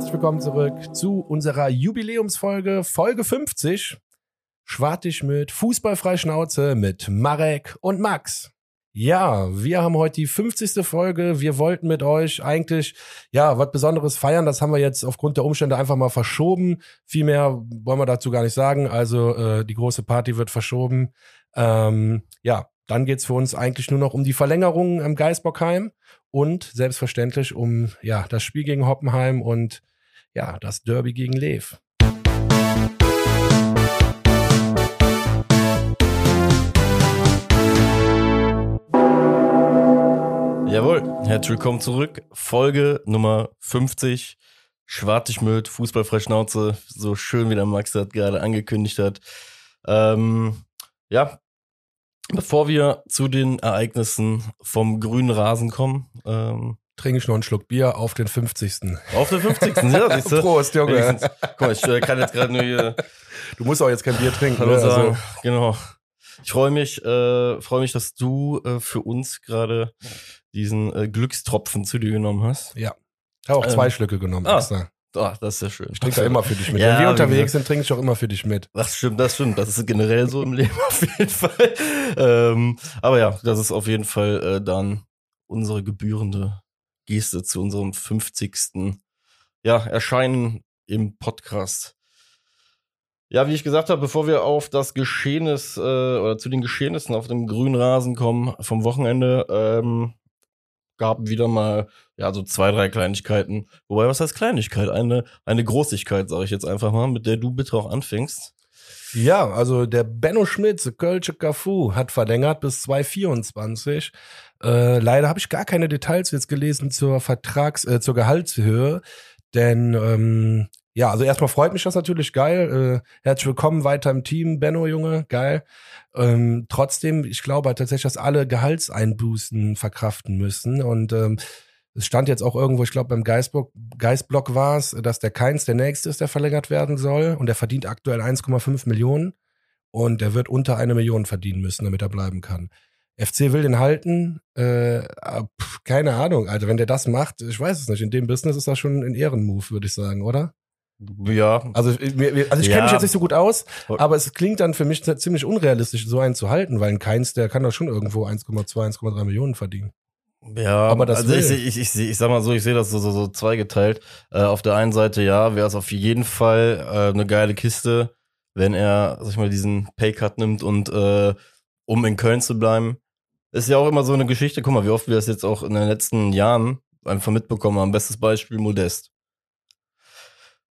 herzlich willkommen zurück zu unserer Jubiläumsfolge, Folge 50. Schwartig mit Fußballfrei Schnauze mit Marek und Max. Ja, wir haben heute die 50. Folge. Wir wollten mit euch eigentlich, ja, was Besonderes feiern. Das haben wir jetzt aufgrund der Umstände einfach mal verschoben. Viel mehr wollen wir dazu gar nicht sagen. Also äh, die große Party wird verschoben. Ähm, ja, dann geht's für uns eigentlich nur noch um die Verlängerung im Geisbockheim und selbstverständlich um ja, das Spiel gegen Hoppenheim und ja, das Derby gegen Lev. Jawohl, herzlich willkommen zurück. Folge Nummer 50. Schwartigmüll, Fußballfrei Schnauze, so schön wie der Max das gerade angekündigt hat. Ähm, ja, bevor wir zu den Ereignissen vom grünen Rasen kommen, ähm, Trinke ich noch einen Schluck Bier auf den 50. auf der 50. ja, siehst du? Prost, Junge. Wenigstens- Guck mal, ich äh, kann jetzt gerade nur hier Du musst auch jetzt kein Bier trinken. Hallo ne? sagen. Also, Genau. Ich freue mich, äh, freue mich, dass du äh, für uns gerade diesen äh, Glückstropfen zu dir genommen hast. ich habe auch zwei Ähm, Schlücke genommen ah. extra. Ah, das ist ja schön. Ich trinke da immer für dich mit. Ja, Wenn wir unterwegs sind, trinke ich auch immer für dich mit. Das stimmt, das stimmt. Das ist generell so im Leben auf jeden Fall. Ähm, aber ja, das ist auf jeden Fall äh, dann unsere gebührende Geste zu unserem 50. Ja, Erscheinen im Podcast. Ja, wie ich gesagt habe, bevor wir auf das Geschehnis äh, oder zu den Geschehnissen auf dem grünen Rasen kommen vom Wochenende, ähm, gab wieder mal ja so zwei, drei Kleinigkeiten. Wobei, was heißt Kleinigkeit? Eine, eine Großigkeit, sage ich jetzt einfach mal, mit der du bitte auch anfängst. Ja, also der Benno Schmitz, Kölsche Cafu, hat verlängert bis 2024. Äh, leider habe ich gar keine Details jetzt gelesen zur Vertrags-, äh, zur Gehaltshöhe. Denn ähm, ja, also erstmal freut mich das natürlich geil. Äh, herzlich willkommen weiter im Team, Benno, Junge, geil. Ähm, trotzdem, ich glaube halt tatsächlich, dass alle Gehaltseinbußen verkraften müssen. Und ähm, es stand jetzt auch irgendwo, ich glaube beim Geistblock, Geistblock war es, dass der Keins der nächste ist, der verlängert werden soll. Und der verdient aktuell 1,5 Millionen. Und der wird unter eine Million verdienen müssen, damit er bleiben kann. FC will den halten. Äh, ah, pf, keine Ahnung. Also wenn der das macht, ich weiß es nicht. In dem Business ist das schon ein Ehrenmove, würde ich sagen, oder? Ja, Also, ich- also ich Ja. kenne mich jetzt nicht so gut aus, aber es klingt dann für mich ziemlich unrealistisch, so einen zu halten, weil ein Keins, der kann doch schon irgendwo 1,2, 1,3 Millionen verdienen. Ja, Aber das also ich, ich, ich, ich sag mal so, ich sehe das so, so, so zweigeteilt. Äh, auf der einen Seite, ja, wäre es auf jeden Fall äh, eine geile Kiste, wenn er, sag ich mal, diesen Paycut nimmt und äh, um in Köln zu bleiben. Ist ja auch immer so eine Geschichte, guck mal, wie oft wir das jetzt auch in den letzten Jahren einfach mitbekommen haben. Bestes Beispiel Modest.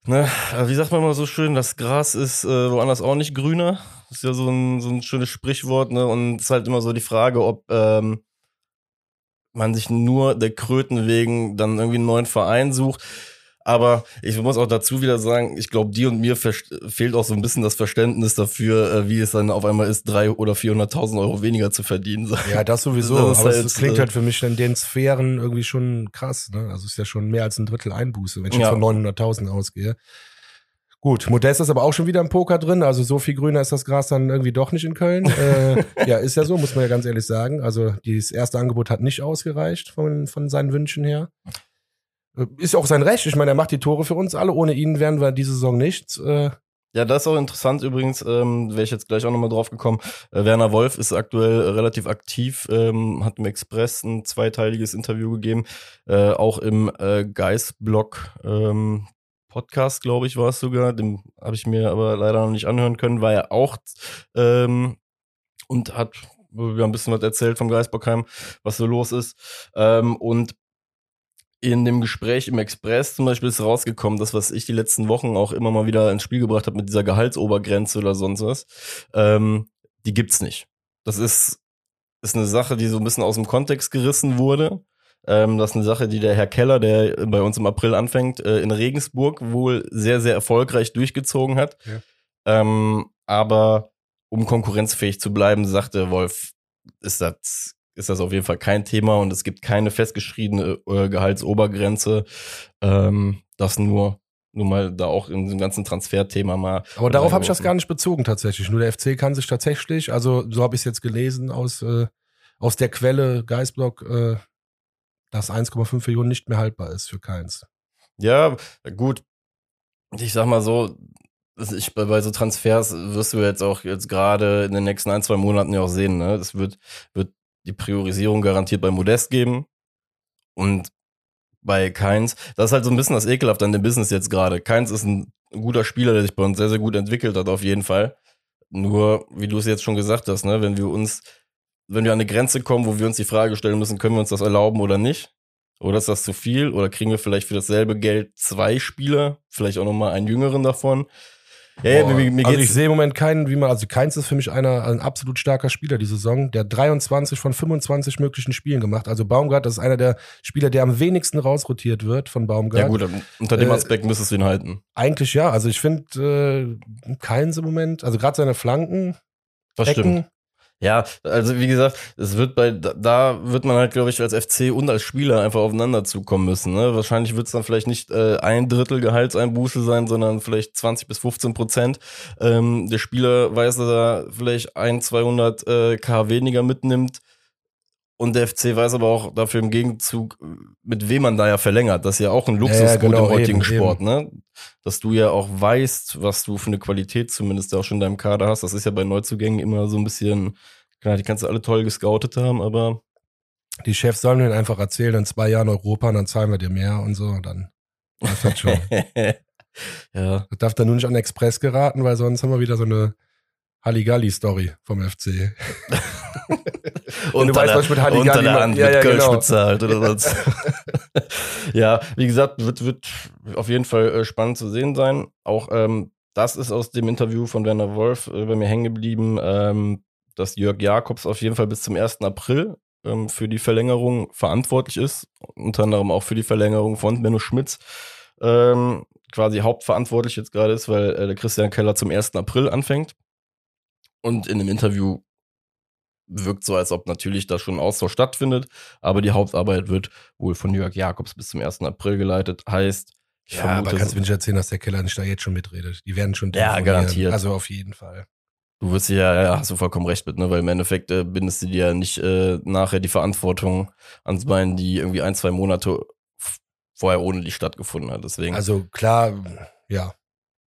Ne, wie sagt man immer so schön, das Gras ist äh, woanders auch nicht grüner. ist ja so ein, so ein schönes Sprichwort, ne? Und es ist halt immer so die Frage, ob ähm, man sich nur der Kröten wegen dann irgendwie einen neuen Verein sucht. Aber ich muss auch dazu wieder sagen, ich glaube, dir und mir fehlt auch so ein bisschen das Verständnis dafür, äh, wie es dann auf einmal ist, drei oder 400.000 Euro weniger zu verdienen. Ja, das sowieso. Das aber halt, es klingt äh, halt für mich in den Sphären irgendwie schon krass. Ne? Also es ist ja schon mehr als ein Drittel Einbuße, wenn ich Ja. jetzt von 900.000 ausgehe. Gut, Modest ist aber auch schon wieder im Poker drin. Also so viel grüner ist das Gras dann irgendwie doch nicht in Köln. äh, ja, ist ja so, muss man ja ganz ehrlich sagen. Also dieses erste Angebot hat nicht ausgereicht von, von seinen Wünschen her. Ist auch sein Recht. Ich meine, er macht die Tore für uns alle. Ohne ihn wären wir diese Saison nichts. Äh, Ja, das ist auch interessant übrigens, ähm, wäre ich jetzt gleich auch nochmal drauf gekommen. Äh, Werner Wolf ist aktuell äh, relativ aktiv, ähm, hat im Express ein zweiteiliges Interview gegeben, äh, auch im äh, Geist-Blog ähm, Podcast, glaube ich, war es sogar. Den habe ich mir aber leider noch nicht anhören können, war er auch ähm, und hat wir haben ein bisschen was erzählt vom Geistbockheim, was so los ist. Ähm, und in dem Gespräch im Express zum Beispiel ist rausgekommen, das, was ich die letzten Wochen auch immer mal wieder ins Spiel gebracht habe mit dieser Gehaltsobergrenze oder sonst was, ähm, die gibt's nicht. Das ist, ist eine Sache, die so ein bisschen aus dem Kontext gerissen wurde. Ähm, das ist eine Sache, die der Herr Keller, der bei uns im April anfängt, äh, in Regensburg wohl sehr, sehr erfolgreich durchgezogen hat. Ja. Ähm, aber um konkurrenzfähig zu bleiben, sagte Wolf, ist das, ist das auf jeden Fall kein Thema und es gibt keine festgeschriebene äh, Gehaltsobergrenze. Ähm, das nur, nur mal da auch in dem ganzen Transferthema mal. aber darauf habe ich das gar nicht bezogen tatsächlich. Nur der FC kann sich tatsächlich, also so habe ich es jetzt gelesen aus, äh, aus der Quelle Geistblock, äh, dass 1,5 Millionen nicht mehr haltbar ist für keins. Ja, gut. Ich sag mal so, ich, bei so Transfers wirst du jetzt auch jetzt gerade in den nächsten ein, zwei Monaten ja auch sehen, ne? Es wird, wird die Priorisierung garantiert bei Modest geben. Und bei Keins, das ist halt so ein bisschen das Ekelhaft an dem Business jetzt gerade. Keins ist ein guter Spieler, der sich bei uns sehr, sehr gut entwickelt hat, auf jeden Fall. Nur, wie du es jetzt schon gesagt hast, ne, wenn wir uns, wenn wir an eine Grenze kommen, wo wir uns die Frage stellen müssen, können wir uns das erlauben oder nicht? Oder ist das zu viel? Oder kriegen wir vielleicht für dasselbe Geld zwei Spieler? Vielleicht auch nochmal einen jüngeren davon? Ja, ja, mir, mir also ich sehe im Moment keinen, wie man, also Keins ist für mich einer, ein absolut starker Spieler die Saison. Der hat 23 von 25 möglichen Spielen gemacht. Also Baumgart, das ist einer der Spieler, der am wenigsten rausrotiert wird von Baumgart. Ja gut, unter dem äh, Aspekt äh, müsstest du ihn halten. Eigentlich ja. Also ich finde äh, Keins im Moment, also gerade seine Flanken, das Ecken, stimmt. Ja, also wie gesagt, es wird bei da wird man halt, glaube ich, als FC und als Spieler einfach aufeinander zukommen müssen. Ne? Wahrscheinlich wird es dann vielleicht nicht äh, ein Drittel Gehaltseinbuße sein, sondern vielleicht 20 bis 15 Prozent. Ähm, der Spieler weiß, dass er vielleicht ein, 200 äh, K weniger mitnimmt. Und der FC weiß aber auch dafür im Gegenzug, mit wem man da ja verlängert. Das ist ja auch ein Luxusgut ja, genau, im heutigen eben, Sport, eben. ne? Dass du ja auch weißt, was du für eine Qualität zumindest auch schon in deinem Kader hast. Das ist ja bei Neuzugängen immer so ein bisschen, klar, die kannst du alle toll gescoutet haben, aber. Die Chefs sollen mir einfach erzählen, in zwei Jahren Europa, und dann zahlen wir dir mehr und so, dann das hat schon. ja. Das darf dann nur nicht an Express geraten, weil sonst haben wir wieder so eine Halligalli-Story vom FC. und du weißt, was mit Halligalli unter der Hand ja, mit ja, Kölsch genau. bezahlt oder sonst. ja, wie gesagt, wird, wird auf jeden Fall äh, spannend zu sehen sein. Auch ähm, das ist aus dem Interview von Werner Wolf äh, bei mir hängen geblieben, ähm, dass Jörg Jakobs auf jeden Fall bis zum 1. April ähm, für die Verlängerung verantwortlich ist. Unter anderem auch für die Verlängerung von Benno Schmitz. Ähm, quasi hauptverantwortlich jetzt gerade ist, weil äh, der Christian Keller zum 1. April anfängt. Und in dem Interview wirkt so, als ob natürlich da schon ein Austausch stattfindet, aber die Hauptarbeit wird wohl von Jörg Jakobs bis zum 1. April geleitet. Heißt, ich ja, vermute, aber kannst du mir nicht erzählen, dass der Keller nicht da jetzt schon mitredet? Die werden schon Ja, garantiert. Also auf jeden Fall. Du wirst ja, ja, hast du vollkommen recht mit, ne? Weil im Endeffekt äh, bindest du dir ja nicht äh, nachher die Verantwortung ans Bein, die irgendwie ein, zwei Monate vorher ohne die stattgefunden hat. Deswegen. Also klar, ja.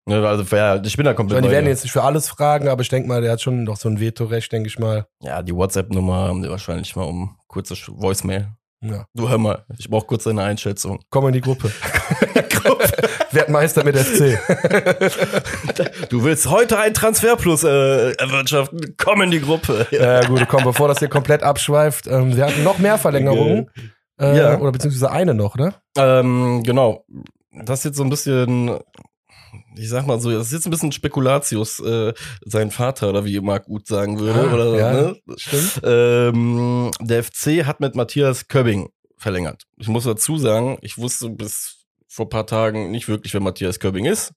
Ne, also ja, ich bin da komplett. Ich meine, die werden jetzt nicht für alles fragen, aber ich denke mal, der hat schon noch so ein Vetorecht, denke ich mal. Ja, die WhatsApp-Nummer haben die wahrscheinlich mal um kurze Voicemail. Ja. Du hör mal, ich brauche kurz deine Einschätzung. Komm in die Gruppe. Werd Meister mit FC. du willst heute ein Transferplus äh, erwirtschaften. Komm in die Gruppe. Ja, gut, komm, bevor das hier komplett abschweift. Ähm, wir hatten noch mehr Verlängerungen. Äh, ja. Oder beziehungsweise eine noch, ne? Ähm, genau. Das ist jetzt so ein bisschen ich sag mal so, das ist jetzt ein bisschen Spekulatius, äh, sein Vater oder wie Marc Gut sagen würde. Ah, oder, ja, ne? stimmt. Ähm, der FC hat mit Matthias Köbbing verlängert. Ich muss dazu sagen, ich wusste bis vor paar Tagen nicht wirklich, wer Matthias Köbbing ist.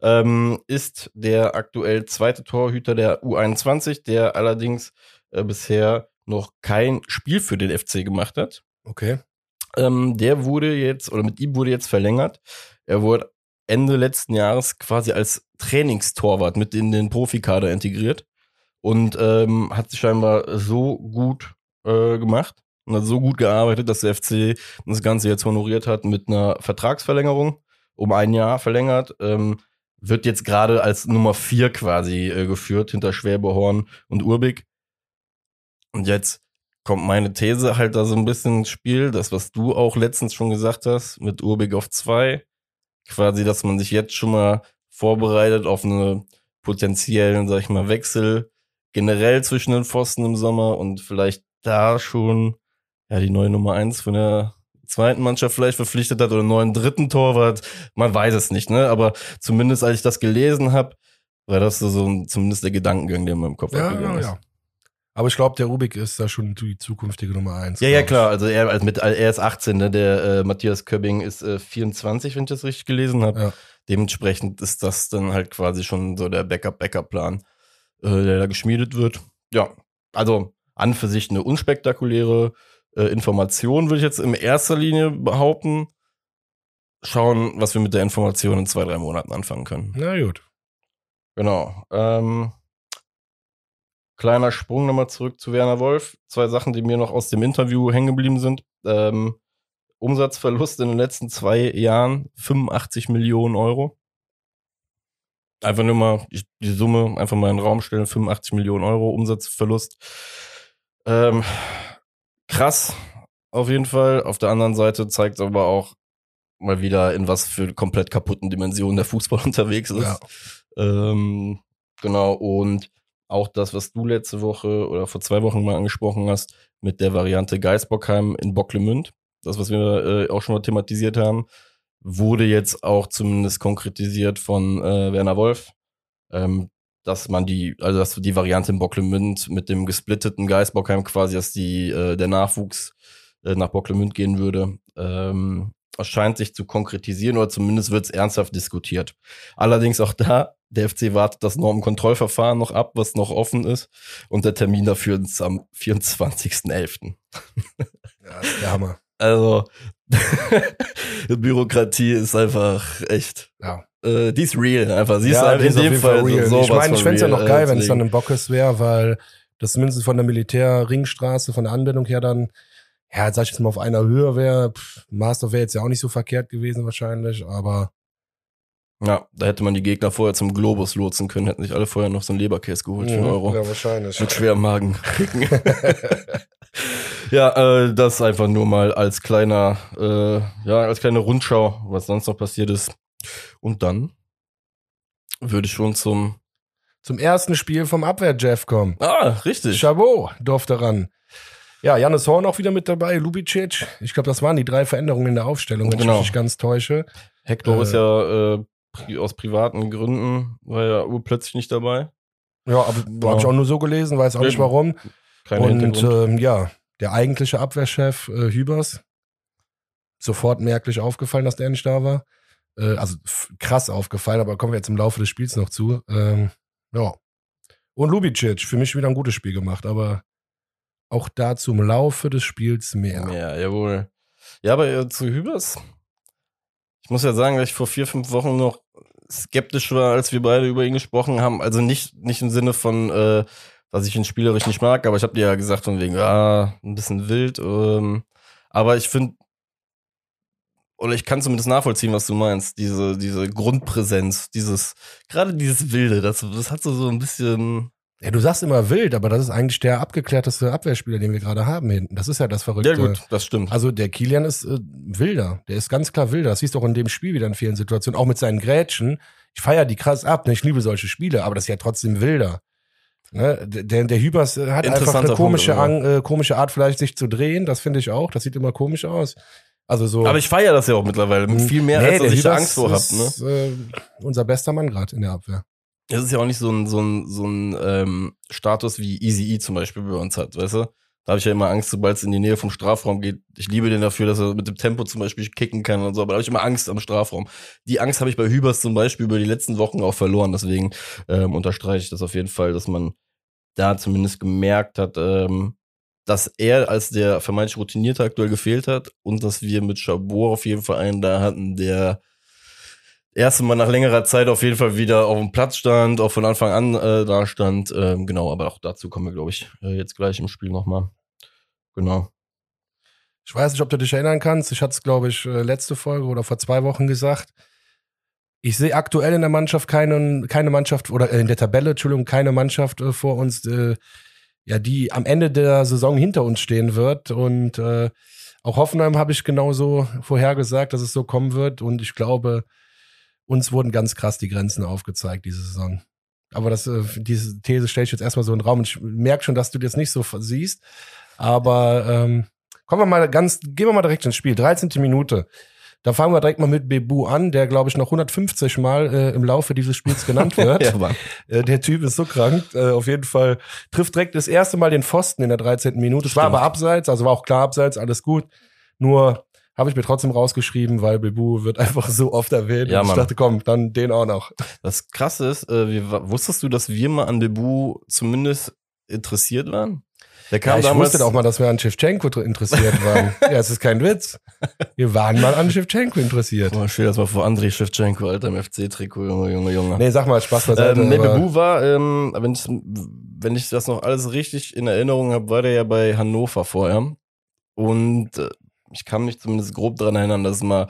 Ähm, ist der aktuell zweite Torhüter der U21, der allerdings äh, bisher noch kein Spiel für den FC gemacht hat. Okay. Ähm, der wurde jetzt, oder mit ihm wurde jetzt verlängert. Er wurde Ende letzten Jahres quasi als Trainingstorwart mit in den Profikader integriert und ähm, hat sich scheinbar so gut äh, gemacht und hat so gut gearbeitet, dass der FC das Ganze jetzt honoriert hat mit einer Vertragsverlängerung um ein Jahr verlängert. Ähm, wird jetzt gerade als Nummer vier quasi äh, geführt hinter Schwäbehorn und Urbig. Und jetzt kommt meine These halt da so ein bisschen ins Spiel, das, was du auch letztens schon gesagt hast, mit Urbig auf zwei quasi, dass man sich jetzt schon mal vorbereitet auf eine potenziellen, sag ich mal, Wechsel generell zwischen den Pfosten im Sommer und vielleicht da schon ja die neue Nummer eins von der zweiten Mannschaft vielleicht verpflichtet hat oder einen neuen dritten Torwart. Man weiß es nicht, ne? Aber zumindest als ich das gelesen habe, war das so, so zumindest der Gedankengang, der in meinem Kopf ja, abgegangen ja, ja. Aber ich glaube, der Rubik ist da schon die zukünftige Nummer eins. Ja, ja, klar. Also er, also mit, er ist 18, ne? der äh, Matthias Köbbing ist äh, 24, wenn ich das richtig gelesen habe. Ja. Dementsprechend ist das dann halt quasi schon so der Backup-Backup-Plan, äh, der da geschmiedet wird. Ja, also an für sich eine unspektakuläre äh, Information, würde ich jetzt in erster Linie behaupten. Schauen, was wir mit der Information in zwei, drei Monaten anfangen können. Na gut. Genau. Ähm, Kleiner Sprung nochmal zurück zu Werner Wolf. Zwei Sachen, die mir noch aus dem Interview hängen geblieben sind. Ähm, Umsatzverlust in den letzten zwei Jahren 85 Millionen Euro. Einfach nur mal die, Summe einfach mal in den Raum stellen, 85 Millionen Euro Umsatzverlust. Ähm, krass, auf jeden Fall. Auf der anderen Seite zeigt es aber auch mal wieder, in was für komplett kaputten Dimensionen der Fußball unterwegs ist. Ja. Ähm, genau, und auch das, was du letzte Woche oder vor zwei Wochen mal angesprochen hast, mit der Variante Geisbockheim in Bocklemünd, das, was wir äh, auch schon mal thematisiert haben, wurde jetzt auch zumindest konkretisiert von äh, Werner Wolf, ähm, dass man die, also dass die Variante in Bocklemünd mit dem gesplitteten Geisbockheim quasi, dass die, äh, der Nachwuchs äh, nach Bocklemünd gehen würde, ähm, scheint sich zu konkretisieren oder zumindest wird es ernsthaft diskutiert. Allerdings auch da, der FC wartet das Normenkontrollverfahren noch ab, was noch offen ist. Und der Termin dafür ist am 24.11. Ja, der Hammer. Also, Bürokratie ist einfach echt. Ja. Äh, die ist real, einfach. Sie ist ja, halt in dem Fall real. so Ich meine, ich fände es ja noch real, geil, wenn es dann in Bockes wäre, weil das zumindest von der Militärringstraße, von der Anbindung her dann, ja, sag ich jetzt mal, auf einer Höhe wäre. Master wäre jetzt ja auch nicht so verkehrt gewesen wahrscheinlich, aber Ja, da hätte man die Gegner vorher zum Globus lotsen können, hätten sich alle vorher noch so einen Leberkäse geholt für einen Euro. Ja, wahrscheinlich. Mit schwerem Magen. ja, äh, das einfach nur mal als kleiner, äh, ja, als kleine Rundschau, was sonst noch passiert ist. Und dann würde ich schon zum. Zum ersten Spiel vom Abwehr-Jeff kommen. Ah, richtig. Chabot durfte ran. Ja, Janis Horn auch wieder mit dabei, Lubicic. Ich glaube, das waren die drei Veränderungen in der Aufstellung, wenn Genau. ich mich nicht ganz täusche. Hector Äh, ist ja äh, pri aus privaten Gründen, war ja urplötzlich nicht dabei. Ja, aber Genau. habe ich auch nur so gelesen, weiß auch nicht warum. Kein Und ähm, ja, der eigentliche Abwehrchef äh, Hübers, sofort merklich aufgefallen, dass der nicht da war. Äh, also krass aufgefallen, aber kommen wir jetzt im Laufe des Spiels noch zu. Ähm, ja. Und Lubicic, für mich wieder ein gutes Spiel gemacht, aber auch dazu im Laufe des Spiels mehr. Ja, jawohl. Ja, aber äh, zu Hübers. Ich muss ja sagen, dass ich vor vier, fünf Wochen noch skeptisch war, als wir beide über ihn gesprochen haben. Also nicht, nicht im Sinne von, äh, dass ich ihn spielerisch nicht mag, aber ich habe dir ja gesagt, von wegen, ah, ein bisschen wild. Ähm, aber ich finde, oder ich kann zumindest nachvollziehen, was du meinst. Diese, diese Grundpräsenz, dieses, gerade dieses Wilde, das, das hat so, so ein bisschen. Ja, du sagst immer wild, aber das ist eigentlich der abgeklärteste Abwehrspieler, den wir gerade haben hinten. Das ist ja das Verrückte. Ja, gut, das stimmt. Also der Kilian ist äh, wilder. Der ist ganz klar wilder. Das siehst du auch in dem Spiel wieder in vielen Situationen. Auch mit seinen Grätschen. Ich feiere die krass ab. Ne? Ich liebe solche Spiele, aber das ist ja trotzdem wilder. Ne? Der, der Hübers äh, hat einfach eine komische, Punkt, Ang, äh, komische Art, vielleicht sich zu drehen. Das finde ich auch. Das sieht immer komisch aus. Also so. aber ich feiere das ja auch mittlerweile. Viel mehr, Nee, als dass ich da Angst vor habe. Ne? ist, äh, unser bester Mann gerade in der Abwehr. Es ist ja auch nicht so ein, so ein, so ein ähm, Status wie Easy E zum Beispiel bei uns hat, weißt du? Da habe ich ja immer Angst, sobald es in die Nähe vom Strafraum geht. Ich liebe den dafür, dass er mit dem Tempo zum Beispiel kicken kann und so, aber da habe ich immer Angst am Strafraum. Die Angst habe ich bei Hübers zum Beispiel über die letzten Wochen auch verloren. Deswegen ähm, unterstreiche ich das auf jeden Fall, dass man da zumindest gemerkt hat, ähm, dass er als der vermeintlich Routinierte aktuell gefehlt hat und dass wir mit Chabot auf jeden Fall einen da hatten, der erste Mal nach längerer Zeit auf jeden Fall wieder auf dem Platz stand, auch von Anfang an äh, da stand. Ähm, genau, aber auch dazu kommen wir, glaube ich, äh, jetzt gleich im Spiel nochmal. Genau. Ich weiß nicht, ob du dich erinnern kannst. Ich hatte es, glaube ich, äh, letzte Folge oder vor zwei Wochen gesagt. Ich sehe aktuell in der Mannschaft keine, keine Mannschaft oder äh, in der Tabelle, Entschuldigung, keine Mannschaft äh, vor uns, äh, ja, die am Ende der Saison hinter uns stehen wird. Und äh, auch Hoffenheim habe ich genauso vorhergesagt, dass es so kommen wird. Und ich glaube, uns wurden ganz krass die Grenzen aufgezeigt diese Saison. Aber das, äh, diese These stelle ich jetzt erstmal so in den Raum. Ich merke schon, dass du das nicht so siehst. Aber ähm, kommen wir mal ganz, gehen wir mal direkt ins Spiel. 13. Minute. Da fangen wir direkt mal mit Bebu an, der, glaube ich, noch 150 Mal äh, im Laufe dieses Spiels genannt wird. ja. Äh, der Typ ist so krank. Äh, auf jeden Fall trifft direkt das erste Mal den Pfosten in der 13. Minute. Es war aber abseits, also war auch klar abseits, alles gut. Nur habe ich mir trotzdem rausgeschrieben, weil Bebu wird einfach so oft erwähnt. Ja, und ich Mann. dachte, komm, dann den auch noch. Das Krasse ist, äh, wir, wusstest du, dass wir mal an Debu zumindest interessiert waren? Der kam Ja, ich damals. wusste auch mal, dass wir an Shevchenko interessiert waren. ja, es ist kein Witz. Wir waren mal an Shevchenko interessiert. Boah, stell das mal vor, Andrei Shevchenko, Alter, im FC-Trikot, Junge, Junge, Junge. Nee, sag mal, Spaß beiseite. Ähm, nee, Bebu war, ähm, wenn, ich, wenn ich das noch alles richtig in Erinnerung habe, war der ja bei Hannover vorher. Und äh, ich kann mich zumindest grob daran erinnern, dass es mal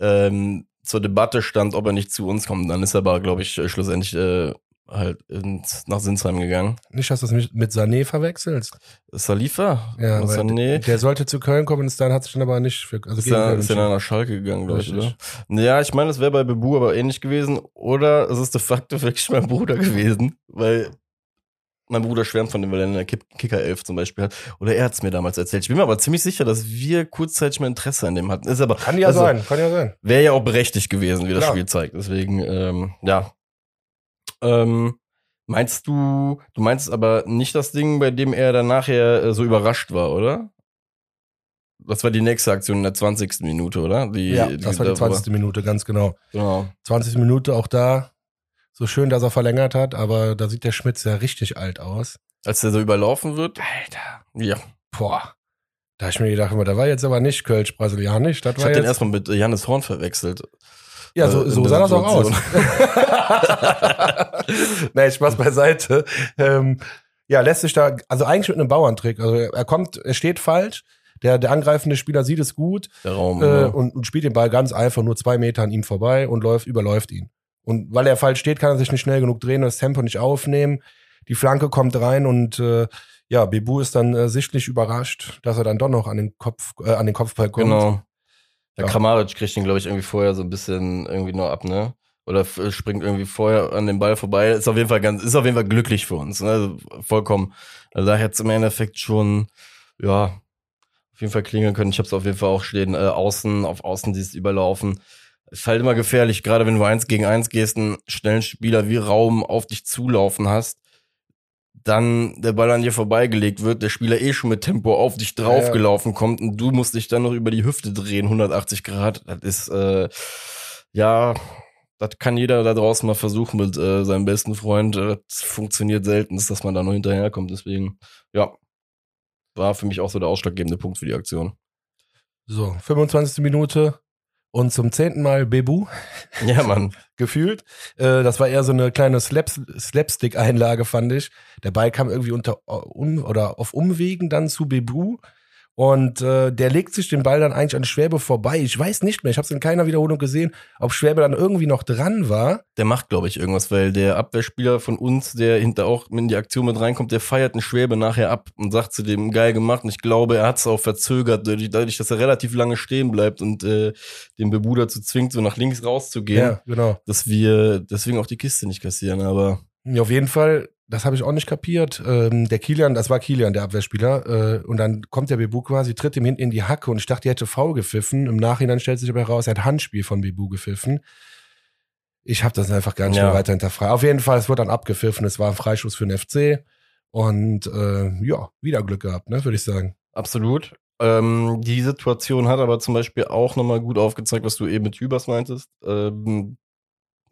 ähm, zur Debatte stand, ob er nicht zu uns kommt. Dann ist er aber, glaube ich, äh, schlussendlich äh, halt ins, nach Sinsheim gegangen. Nicht, dass du das mit, mit Sané verwechselst. Salifa? Ja, Sané? der sollte zu Köln kommen, und dann hat sich dann aber nicht für, also Ist Köln ist entschieden. nach Schalke gegangen, glaube ich, oder? Ja, ich meine, es wäre bei Bebu aber ähnlich gewesen. Oder es ist de facto wirklich mein Bruder gewesen, weil mein Bruder schwärmt von dem, weil er eine Kick- Kicker-Elf zum Beispiel hat. Oder er hat es mir damals erzählt. Ich bin mir aber ziemlich sicher, dass wir kurzzeitig mal Interesse an dem hatten. Ist aber Kann ja also, sein, kann ja sein. Wäre ja auch berechtigt gewesen, wie das Klar. Spiel zeigt. Deswegen, ähm, ja. Ähm, meinst du, du meinst aber nicht das Ding, bei dem er dann nachher äh, so überrascht war, oder? Das war die nächste Aktion in der 20. Minute, oder? Die, Ja, das war die 20. Minute, ganz genau. Genau. 20. Minute auch da. So schön, dass er verlängert hat, aber da sieht der Schmitz ja richtig alt aus. Als der so überlaufen wird. Alter. Ja. Boah. Da hab ich mir gedacht, immer, da war jetzt aber nicht Kölsch-Brasilianisch. Das Ich hab den erstmal mit äh, Jannis Horn verwechselt. ja, äh, so, in so sah das auch aus. Nee, Spaß beiseite. Ähm, ja, lässt sich da, also eigentlich mit einem Bauerntrick. Also er kommt, er steht falsch. Der, der angreifende Spieler sieht es gut Der Raum. äh, ja. und, und spielt den Ball ganz einfach nur zwei Meter an ihm vorbei und läuft, überläuft ihn. Und weil er falsch steht, kann er sich nicht schnell genug drehen und das Tempo nicht aufnehmen. Die Flanke kommt rein und äh, ja, Bebu ist dann äh, sichtlich überrascht, dass er dann doch noch an den Kopf, äh, an den Kopfball kommt. Genau. Der Ja. Kramaric kriegt ihn, glaube ich, irgendwie vorher so ein bisschen irgendwie nur ab, ne? Oder springt irgendwie vorher an den Ball vorbei. Ist auf jeden Fall ganz, ist auf jeden Fall glücklich für uns, ne? Also vollkommen. Also da hätte es im Endeffekt schon, ja, auf jeden Fall klingeln können. Ich habe es auf jeden Fall auch stehen, äh, außen, auf außen dieses Überlaufen. Ist halt immer gefährlich, gerade wenn du eins gegen eins gehst, einen schnellen Spieler wie Raum auf dich zulaufen hast, dann der Ball an dir vorbeigelegt wird, der Spieler eh schon mit Tempo auf dich draufgelaufen kommt und du musst dich dann noch über die Hüfte drehen, 180 Grad. Das ist, äh, ja, das kann jeder da draußen mal versuchen mit äh, seinem besten Freund. Äh, Das funktioniert selten, dass man da noch hinterherkommt. Deswegen, ja, war für mich auch so der ausschlaggebende Punkt für die Aktion. So, 25. Minute und zum zehnten Mal Bebu Ja, Mann. gefühlt. Äh, das war eher so eine kleine Slaps Slapstick-Einlage, fand ich. Der Ball kam irgendwie unter um oder auf Umwegen dann zu Bebu. Und äh, der legt sich den Ball dann eigentlich an Schwäbe vorbei. Ich weiß nicht mehr, ich habe es in keiner Wiederholung gesehen, ob Schwäbe dann irgendwie noch dran war. Der macht, glaube ich, irgendwas, weil der Abwehrspieler von uns, der hinter auch in die Aktion mit reinkommt, der feiert einen Schwäbe nachher ab und sagt zu dem, geil gemacht. Und ich glaube, er hat es auch verzögert, dadurch, dass er relativ lange stehen bleibt und äh, den Bebu dazu zwingt, so nach links rauszugehen, Ja, genau. dass wir deswegen auch die Kiste nicht kassieren. Aber Ja, auf jeden Fall, das habe ich auch nicht kapiert. Ähm, der Kilian, das war Kilian, der Abwehrspieler. Äh, und dann kommt der Bebu quasi, tritt ihm hinten in die Hacke und ich dachte, er hätte faul gepfiffen. Im Nachhinein stellt sich aber heraus, er hat Handspiel von Bebu gepfiffen. Ich habe das einfach gar nicht Ja. mehr weiter hinterfragt. Auf jeden Fall, es wurde dann abgepfiffen. Es war ein Freischuss für den FC. Und äh, ja, wieder Glück gehabt, ne, würde ich sagen. Absolut. Ähm, die Situation hat aber zum Beispiel auch nochmal gut aufgezeigt, was du eben mit Hübers meintest. Ähm,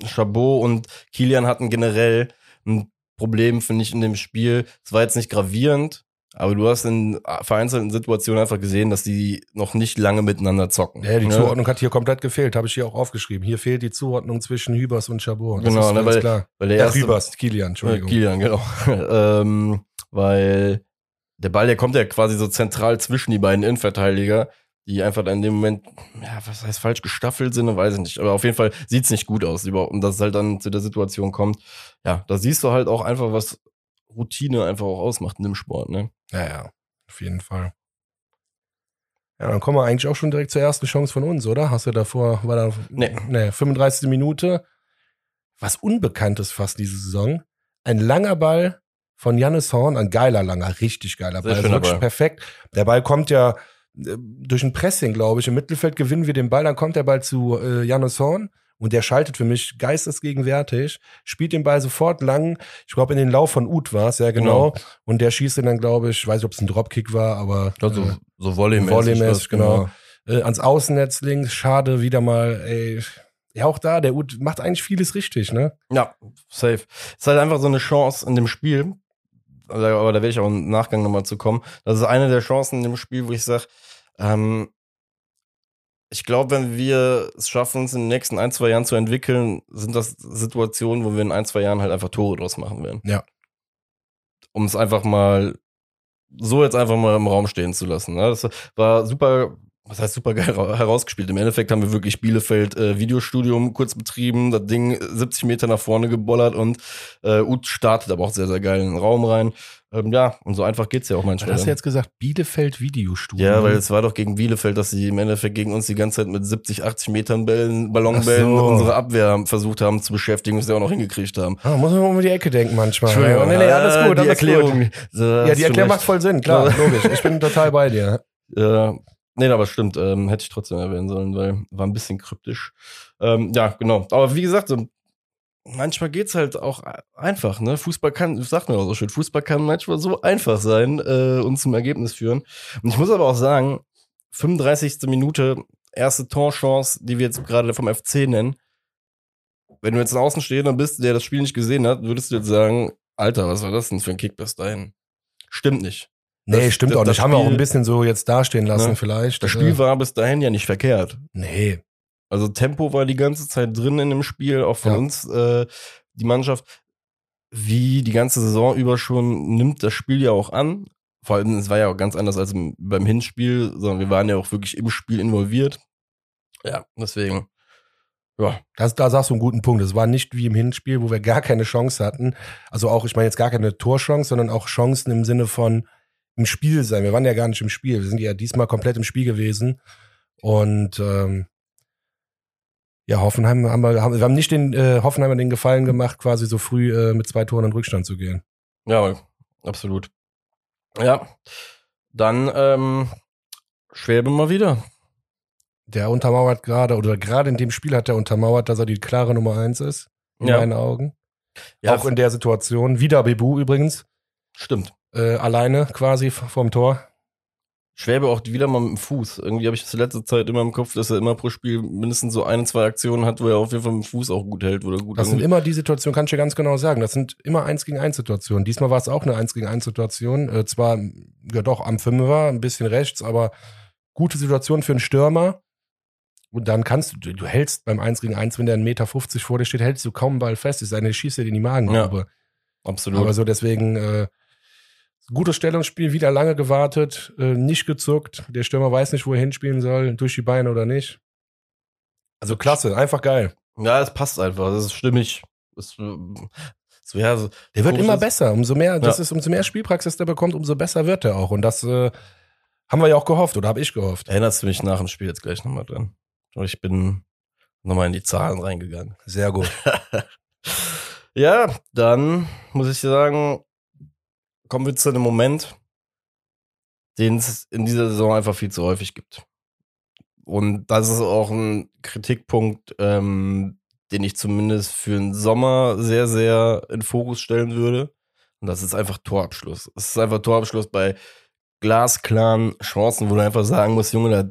Chabot und Kilian hatten generell ein Problem, finde ich, in dem Spiel. Es war jetzt nicht gravierend, aber du hast in vereinzelten Situationen einfach gesehen, dass die noch nicht lange miteinander zocken. Ja, die ne? Zuordnung hat hier komplett gefehlt, habe ich hier auch aufgeschrieben. Hier fehlt die Zuordnung zwischen Hübers und Chabot. Das Genau, ist ne, weil- klar. Weil der Ja, erste, Hübers, Kilian, Äh, Entschuldigung. Kilian, genau. ähm, weil der Ball, der kommt ja quasi so zentral zwischen die beiden Innenverteidiger, die einfach dann in dem Moment, ja, was heißt falsch gestaffelt sind, weiß ich nicht. Aber auf jeden Fall sieht's nicht gut aus, und dass es halt dann zu der Situation kommt. Ja, da siehst du halt auch einfach, was Routine einfach auch ausmacht in dem Sport, ne? Ja, ja, auf jeden Fall. Ja, dann kommen wir eigentlich auch schon direkt zur ersten Chance von uns, oder? Hast du davor, war da, Nee. nee 35. Minute. Was Unbekanntes fast diese Saison. Ein langer Ball von Jannis Horn, ein geiler langer, richtig geiler Sehr Ball. Also schöner wirklich Ball. perfekt. Der Ball kommt ja durch ein Pressing, glaube ich. Im Mittelfeld gewinnen wir den Ball, dann kommt der Ball zu äh, Jannis Horn und der schaltet für mich geistesgegenwärtig, spielt den Ball sofort lang. Ich glaube, in den Lauf von Uth war es, ja genau. Und der schießt ihn dann, glaube ich, weiß nicht, ob es ein Dropkick war, aber Also, äh, so volleymäßig. volleymäßig, was, genau. äh, ans Außennetz links. Schade, wieder mal, ey. Ja, auch da, der Uth macht eigentlich vieles richtig, ne? Ja, safe. Ist halt einfach so eine Chance in dem Spiel, aber aber da werde ich auch im Nachgang nochmal zu kommen. Das ist eine der Chancen in dem Spiel, wo ich sage, ähm, ich glaube, wenn wir es schaffen, uns in den nächsten ein, zwei Jahren zu entwickeln, sind das Situationen, wo wir in ein, zwei Jahren halt einfach Tore draus machen werden. Ja. Um es einfach mal so jetzt einfach mal im Raum stehen zu lassen. Ne? Das war super was heißt super geil herausgespielt. Im Endeffekt haben wir wirklich Bielefeld äh, Videostudium kurz betrieben, das Ding 70 Meter nach vorne gebollert und äh, Ut startet aber auch sehr, sehr geil in den Raum rein. Ähm, ja, und so einfach geht's ja auch manchmal. Hast du jetzt gesagt, Bielefeld Videostudium? Ja, weil es war doch gegen Bielefeld, dass sie im Endeffekt gegen uns die ganze Zeit mit 70, 80 Metern Bällen, Ballonbällen so. unsere Abwehr versucht haben zu beschäftigen, was sie auch noch hingekriegt haben. Ah, muss man mal um die Ecke denken manchmal. Entschuldigung, nee, nee, alles äh, gut, die alles Erklärung. Gut. Ja, die Erklärung macht voll Sinn, klar, logisch. Ich bin total bei dir. Äh, nee, aber stimmt, ähm, hätte ich trotzdem erwähnen sollen, weil war ein bisschen kryptisch. Ähm, ja, genau. Aber wie gesagt, so, manchmal geht's halt auch einfach, ne? Fußball kann, ich sag mir auch so schön, Fußball kann manchmal so einfach sein äh, und zum Ergebnis führen. Und ich muss aber auch sagen, 35. Minute, erste Torchance, die wir jetzt gerade vom FC nennen. Wenn du jetzt ein Außenstehender bist, der das Spiel nicht gesehen hat, würdest du jetzt sagen, Alter, was war das denn für ein Kick bis dahin? Stimmt nicht. Nee, Das- stimmt das- auch das nicht. Haben wir auch Spiel- ein bisschen so jetzt dastehen lassen Ne? vielleicht. Das Äh, Spiel war bis dahin ja nicht verkehrt. Nee. Also Tempo war die ganze Zeit drin in dem Spiel, auch von Ja. uns, äh, die Mannschaft, wie die ganze Saison über schon, nimmt das Spiel ja auch an. Vor allem, es war ja auch ganz anders als im, beim Hinspiel, sondern wir waren ja auch wirklich im Spiel involviert. Ja, deswegen, ja, Das, da sagst du einen guten Punkt. Es war nicht wie im Hinspiel, wo wir gar keine Chance hatten. Also auch, ich meine jetzt gar keine Torchance, sondern auch Chancen im Sinne von im Spiel sein. Wir waren ja gar nicht im Spiel. Wir sind ja diesmal komplett im Spiel gewesen. Und ähm, ja, Hoffenheim haben wir, haben, wir haben nicht den äh, Hoffenheimer den Gefallen gemacht, quasi so früh äh, mit zwei Toren in Rückstand zu gehen. ja, absolut. Ja, dann ähm, Schwäbe mal wieder. Der untermauert gerade, oder gerade in dem Spiel hat er untermauert, dass er die klare Nummer eins ist, in Ja. meinen Augen. Ja, auch in der Situation. Wieder Bebu übrigens, stimmt. Äh, alleine quasi vorm Tor. Schwäbe auch wieder mal mit dem Fuß. Irgendwie habe ich das letzte Zeit immer im Kopf, dass er immer pro Spiel mindestens so ein, zwei Aktionen hat, wo er auf jeden Fall mit dem Fuß auch gut hält, wo er gut Das sind immer die Situationen, kann ich dir ganz genau sagen. Das sind immer eins gegen eins Situationen. Diesmal war es auch eine eins gegen eins Situation. Äh, zwar, ja doch, am Fünfer, ein bisschen rechts, aber gute Situation für einen Stürmer. Und dann kannst du, du hältst beim 1 gegen 1, wenn der 1,50 Meter vor dir steht, hältst du kaum einen Ball fest. Es denn, der schießt dir in die Magengrube. Absolut. Aber so deswegen, äh, gutes Stellungsspiel, wieder lange gewartet, äh, nicht gezuckt. Der Stürmer weiß nicht, wo er hinspielen soll, durch die Beine oder nicht. Also klasse, einfach geil. ja, es passt einfach. Das ist stimmig. Das, äh, so, ja, so, Der wird immer besser. Umso mehr, das Ja. ist, umso mehr Spielpraxis der bekommt, umso besser wird er auch. Und das äh, haben wir ja auch gehofft oder habe ich gehofft. erinnerst du mich nach dem Spiel jetzt gleich nochmal dran. Ich bin nochmal in die Zahlen reingegangen. Sehr gut. Ja, dann muss ich sagen, kommen wir zu einem Moment, den es in dieser Saison einfach viel zu häufig gibt. Und das ist auch ein Kritikpunkt, ähm, den ich zumindest für den Sommer sehr, sehr in Fokus stellen würde. Und das ist einfach Torabschluss. Es ist einfach Torabschluss bei glasklaren Chancen, wo du einfach sagen musst, Junge, da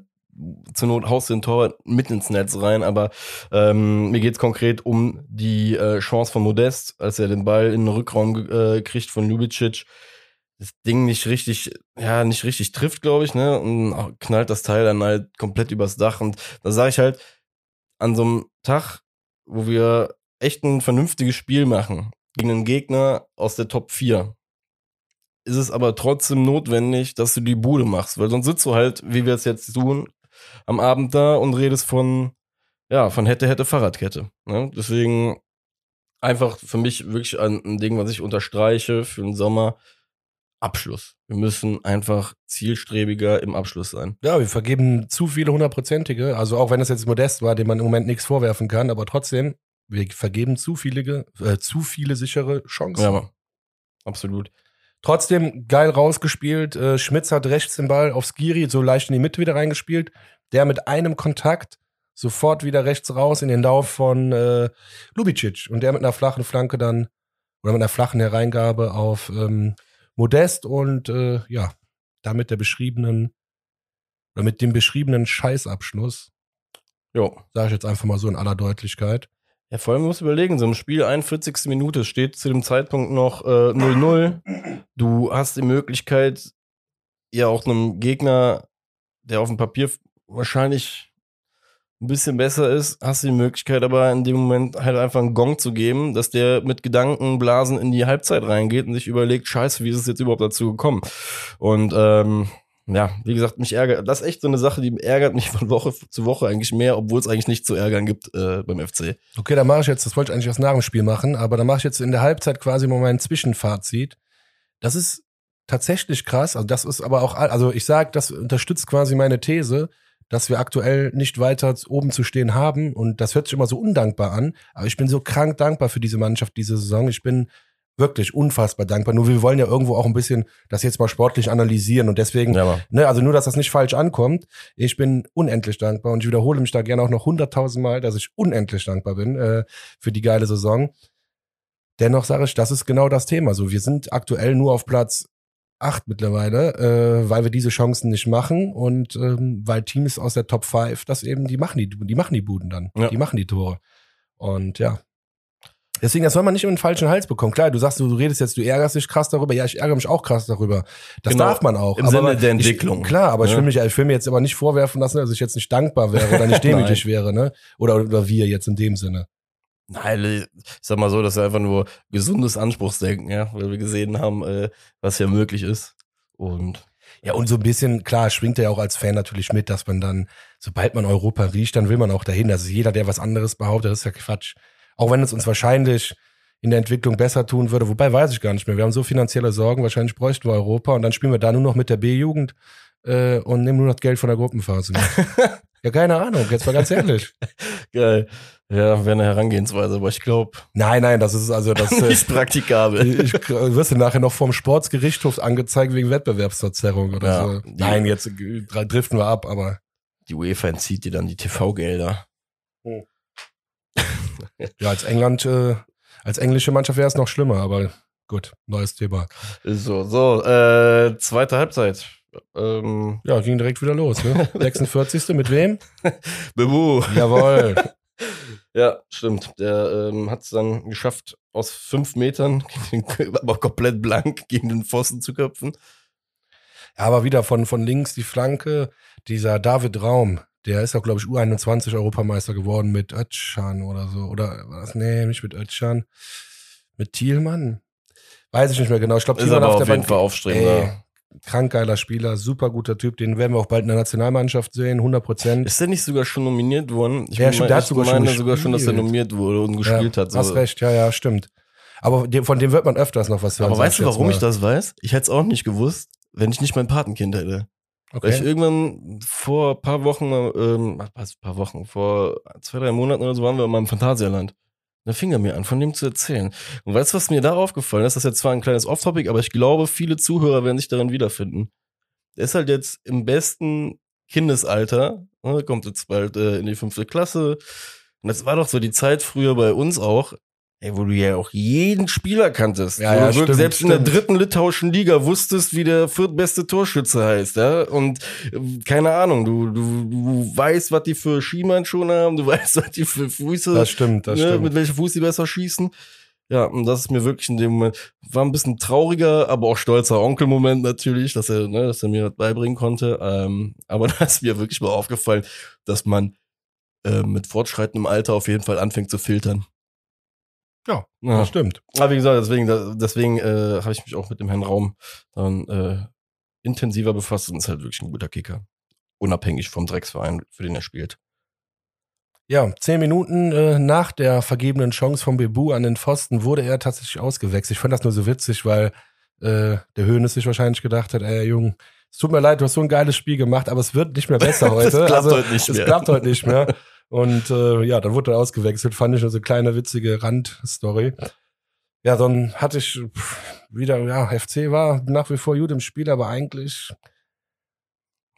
zur Not haust du den Torwart mit ins Netz rein, aber ähm, mir geht's konkret um die äh, Chance von Modest, als er den Ball in den Rückraum äh, kriegt von Ljubicic. Das Ding nicht richtig, ja, nicht richtig trifft, glaube ich, ne? Und knallt das Teil dann halt komplett übers Dach. Und da sage ich halt, an so einem Tag, wo wir echt ein vernünftiges Spiel machen, gegen einen Gegner aus der Top 4, ist es aber trotzdem notwendig, dass du die Bude machst, weil sonst sitzt du halt, wie wir es jetzt tun, am Abend da und redest von, ja, von hätte, hätte, Fahrradkette. Ne? Deswegen einfach für mich wirklich ein, ein Ding, was ich unterstreiche für den Sommer. Abschluss. Wir müssen einfach zielstrebiger im Abschluss sein. Ja, wir vergeben zu viele hundertprozentige. Also auch wenn es jetzt modest war, dem man im Moment nichts vorwerfen kann, aber trotzdem, wir vergeben zu viele, äh, zu viele sichere Chancen. Ja, Mann. absolut. Trotzdem geil rausgespielt. Äh, Schmitz hat rechts den Ball auf Skiri so leicht in die Mitte wieder reingespielt. Der mit einem Kontakt sofort wieder rechts raus in den Lauf von äh, Lubicic. Und der mit einer flachen Flanke dann, oder mit einer flachen Hereingabe auf ähm, Modest und äh, ja, damit der beschriebenen, oder mit dem beschriebenen Scheißabschluss, Jo. sage ich jetzt einfach mal so in aller Deutlichkeit. Ja, vor allem musst du überlegen, so im Spiel 41. Minute steht zu dem Zeitpunkt noch äh, 0-0. Du hast die Möglichkeit, ja auch einem Gegner, der auf dem Papier wahrscheinlich ein bisschen besser ist, hast du die Möglichkeit aber in dem Moment halt einfach einen Gong zu geben, dass der mit Gedankenblasen in die Halbzeit reingeht und sich überlegt, scheiße, wie ist es jetzt überhaupt dazu gekommen? Und ähm, ja, wie gesagt, mich ärgert. Das ist echt so eine Sache, die ärgert mich von Woche zu Woche eigentlich mehr, obwohl es eigentlich nicht zu ärgern gibt äh, beim FC. Okay, dann mache ich jetzt, das wollte ich eigentlich aus nach machen, aber dann mache ich jetzt in der Halbzeit quasi mal mein Zwischenfazit. Das ist tatsächlich krass. Also das ist aber auch, also ich sage, das unterstützt quasi meine These, dass wir aktuell nicht weiter oben zu stehen haben. Und das hört sich immer so undankbar an. Aber ich bin so krank dankbar für diese Mannschaft diese Saison. Ich bin wirklich unfassbar dankbar. Nur wir wollen ja irgendwo auch ein bisschen das jetzt mal sportlich analysieren und deswegen, ja, ne, also nur, dass das nicht falsch ankommt. Ich bin unendlich dankbar und ich wiederhole mich da gerne auch noch hunderttausend Mal, dass ich unendlich dankbar bin äh, für die geile Saison. Dennoch sage ich, das ist genau das Thema. So, wir sind aktuell nur auf Platz acht mittlerweile, äh, weil wir diese Chancen nicht machen und ähm, weil Teams aus der Top 5 das eben, die machen die, die machen die Buden dann, ja. die machen die Tore. Und ja. Deswegen, das soll man nicht in den falschen Hals bekommen. Klar, du sagst, du, du redest jetzt, du ärgerst dich krass darüber. Ja, ich ärgere mich auch krass darüber. Das genau, darf man auch. Im aber Sinne der Entwicklung. Ich, klar, aber ja. ich will mich, ich will mir jetzt aber nicht vorwerfen lassen, dass ich jetzt nicht dankbar wäre oder nicht demütig wäre, ne? Oder, oder wir jetzt in dem Sinne. Nein, ich sag mal so, das ist einfach nur gesundes Anspruchsdenken, ja, weil wir gesehen haben, äh, was ja möglich ist. Und ja, und so ein bisschen, klar, schwingt er ja auch als Fan natürlich mit, dass man dann, sobald man Europa riecht, dann will man auch dahin. Also jeder, der was anderes behauptet, das ist ja Quatsch. Auch wenn es uns wahrscheinlich in der Entwicklung besser tun würde, wobei weiß ich gar nicht mehr. Wir haben so finanzielle Sorgen, wahrscheinlich bräuchten wir Europa und dann spielen wir da nur noch mit der B-Jugend äh, und nehmen nur noch Geld von der Gruppenphase. ja, keine Ahnung, jetzt mal ganz ehrlich. Geil. Ja, wäre eine Herangehensweise, aber ich glaube. Nein, nein, das ist also das ist praktikabel. Ich, ich wirst du nachher noch vom Sportsgerichtshof angezeigt wegen Wettbewerbsverzerrung oder ja, so. Nein, jetzt driften wir ab, aber. Die UEFA entzieht dir dann die TV-Gelder. Hm. ja, als England, äh, als englische Mannschaft wäre es noch schlimmer, aber gut, neues Thema. So, so, äh, zweite Halbzeit. Ähm, ja, ging direkt wieder los, ne? 46. mit wem? Bebu. Jawohl. Ja, stimmt. Der ähm, hat es dann geschafft, aus fünf Metern, aber komplett blank, gegen den Pfosten zu köpfen. Ja, aber wieder von, von links die Flanke, dieser David Raum, der ist auch, glaube ich, U21 Europameister geworden mit Ötschan oder so. Oder was? Nee, nicht mit Ötschan. Mit Thielmann? Weiß ich nicht mehr genau. Ich glaube, Thielmann auf, auf jeden Bank, Fall aufstrebender krank geiler Spieler, super guter Typ, den werden wir auch bald in der Nationalmannschaft sehen, 100 Prozent. Ist der nicht sogar schon nominiert worden? Ich ja, stimmt, der hat sogar meine schon sogar schon, dass er nominiert wurde und gespielt ja, hat. So. Hast recht, ja, ja, stimmt. Aber von dem wird man öfters noch was hören. Aber weißt du, warum ich das weiß? Ich hätte es auch nicht gewusst, wenn ich nicht mein Patenkind hätte. Okay. Weil ich irgendwann vor ein paar Wochen, ähm, was, paar Wochen, vor zwei, drei Monaten oder so waren wir in meinem Phantasialand. Da fing er mir an, von dem zu erzählen. Und weißt du, was mir da aufgefallen ist? Das ist jetzt zwar ein kleines Off-Topic, aber ich glaube, viele Zuhörer werden sich darin wiederfinden. Der ist halt jetzt im besten Kindesalter, ne, kommt jetzt bald äh, in die fünfte Klasse. Und das war doch so die Zeit früher bei uns auch, ey, wo du ja auch jeden Spieler kanntest. Ja, ja, stimmt, selbst stimmt. in der dritten litauischen Liga wusstest, wie der viertbeste Torschütze heißt, ja. Und äh, keine Ahnung, du, du, du weißt, was die für Schienbeinschoner haben, du weißt, was die für Füße, das stimmt, das ne, stimmt. mit welchem Fuß die besser schießen. Ja, und das ist mir wirklich in dem Moment, war ein bisschen trauriger, aber auch stolzer Onkel-Moment natürlich, dass er, ne, dass er mir das beibringen konnte. Ähm, aber da ist mir wirklich mal aufgefallen, dass man äh, mit fortschreitendem Alter auf jeden Fall anfängt zu filtern. Ja, ja. das stimmt. Aber wie gesagt, deswegen, deswegen äh, habe ich mich auch mit dem Herrn Raum dann äh, intensiver befasst und ist halt wirklich ein guter Kicker. Unabhängig vom Drecksverein, für den er spielt. Ja, zehn Minuten äh, nach der vergebenen Chance von Bebu an den Pfosten wurde er tatsächlich ausgewechselt. Ich fand das nur so witzig, weil äh, der Höhnes sich wahrscheinlich gedacht hat, ey Junge, es tut mir leid, du hast so ein geiles Spiel gemacht, aber es wird nicht mehr besser heute. das klappt also, heute nicht mehr. Es klappt heute nicht mehr. Und äh, ja, dann wurde er ausgewechselt. Fand ich nur so eine kleine witzige Randstory. Ja, dann hatte ich wieder, ja, FC war nach wie vor gut im Spiel, aber eigentlich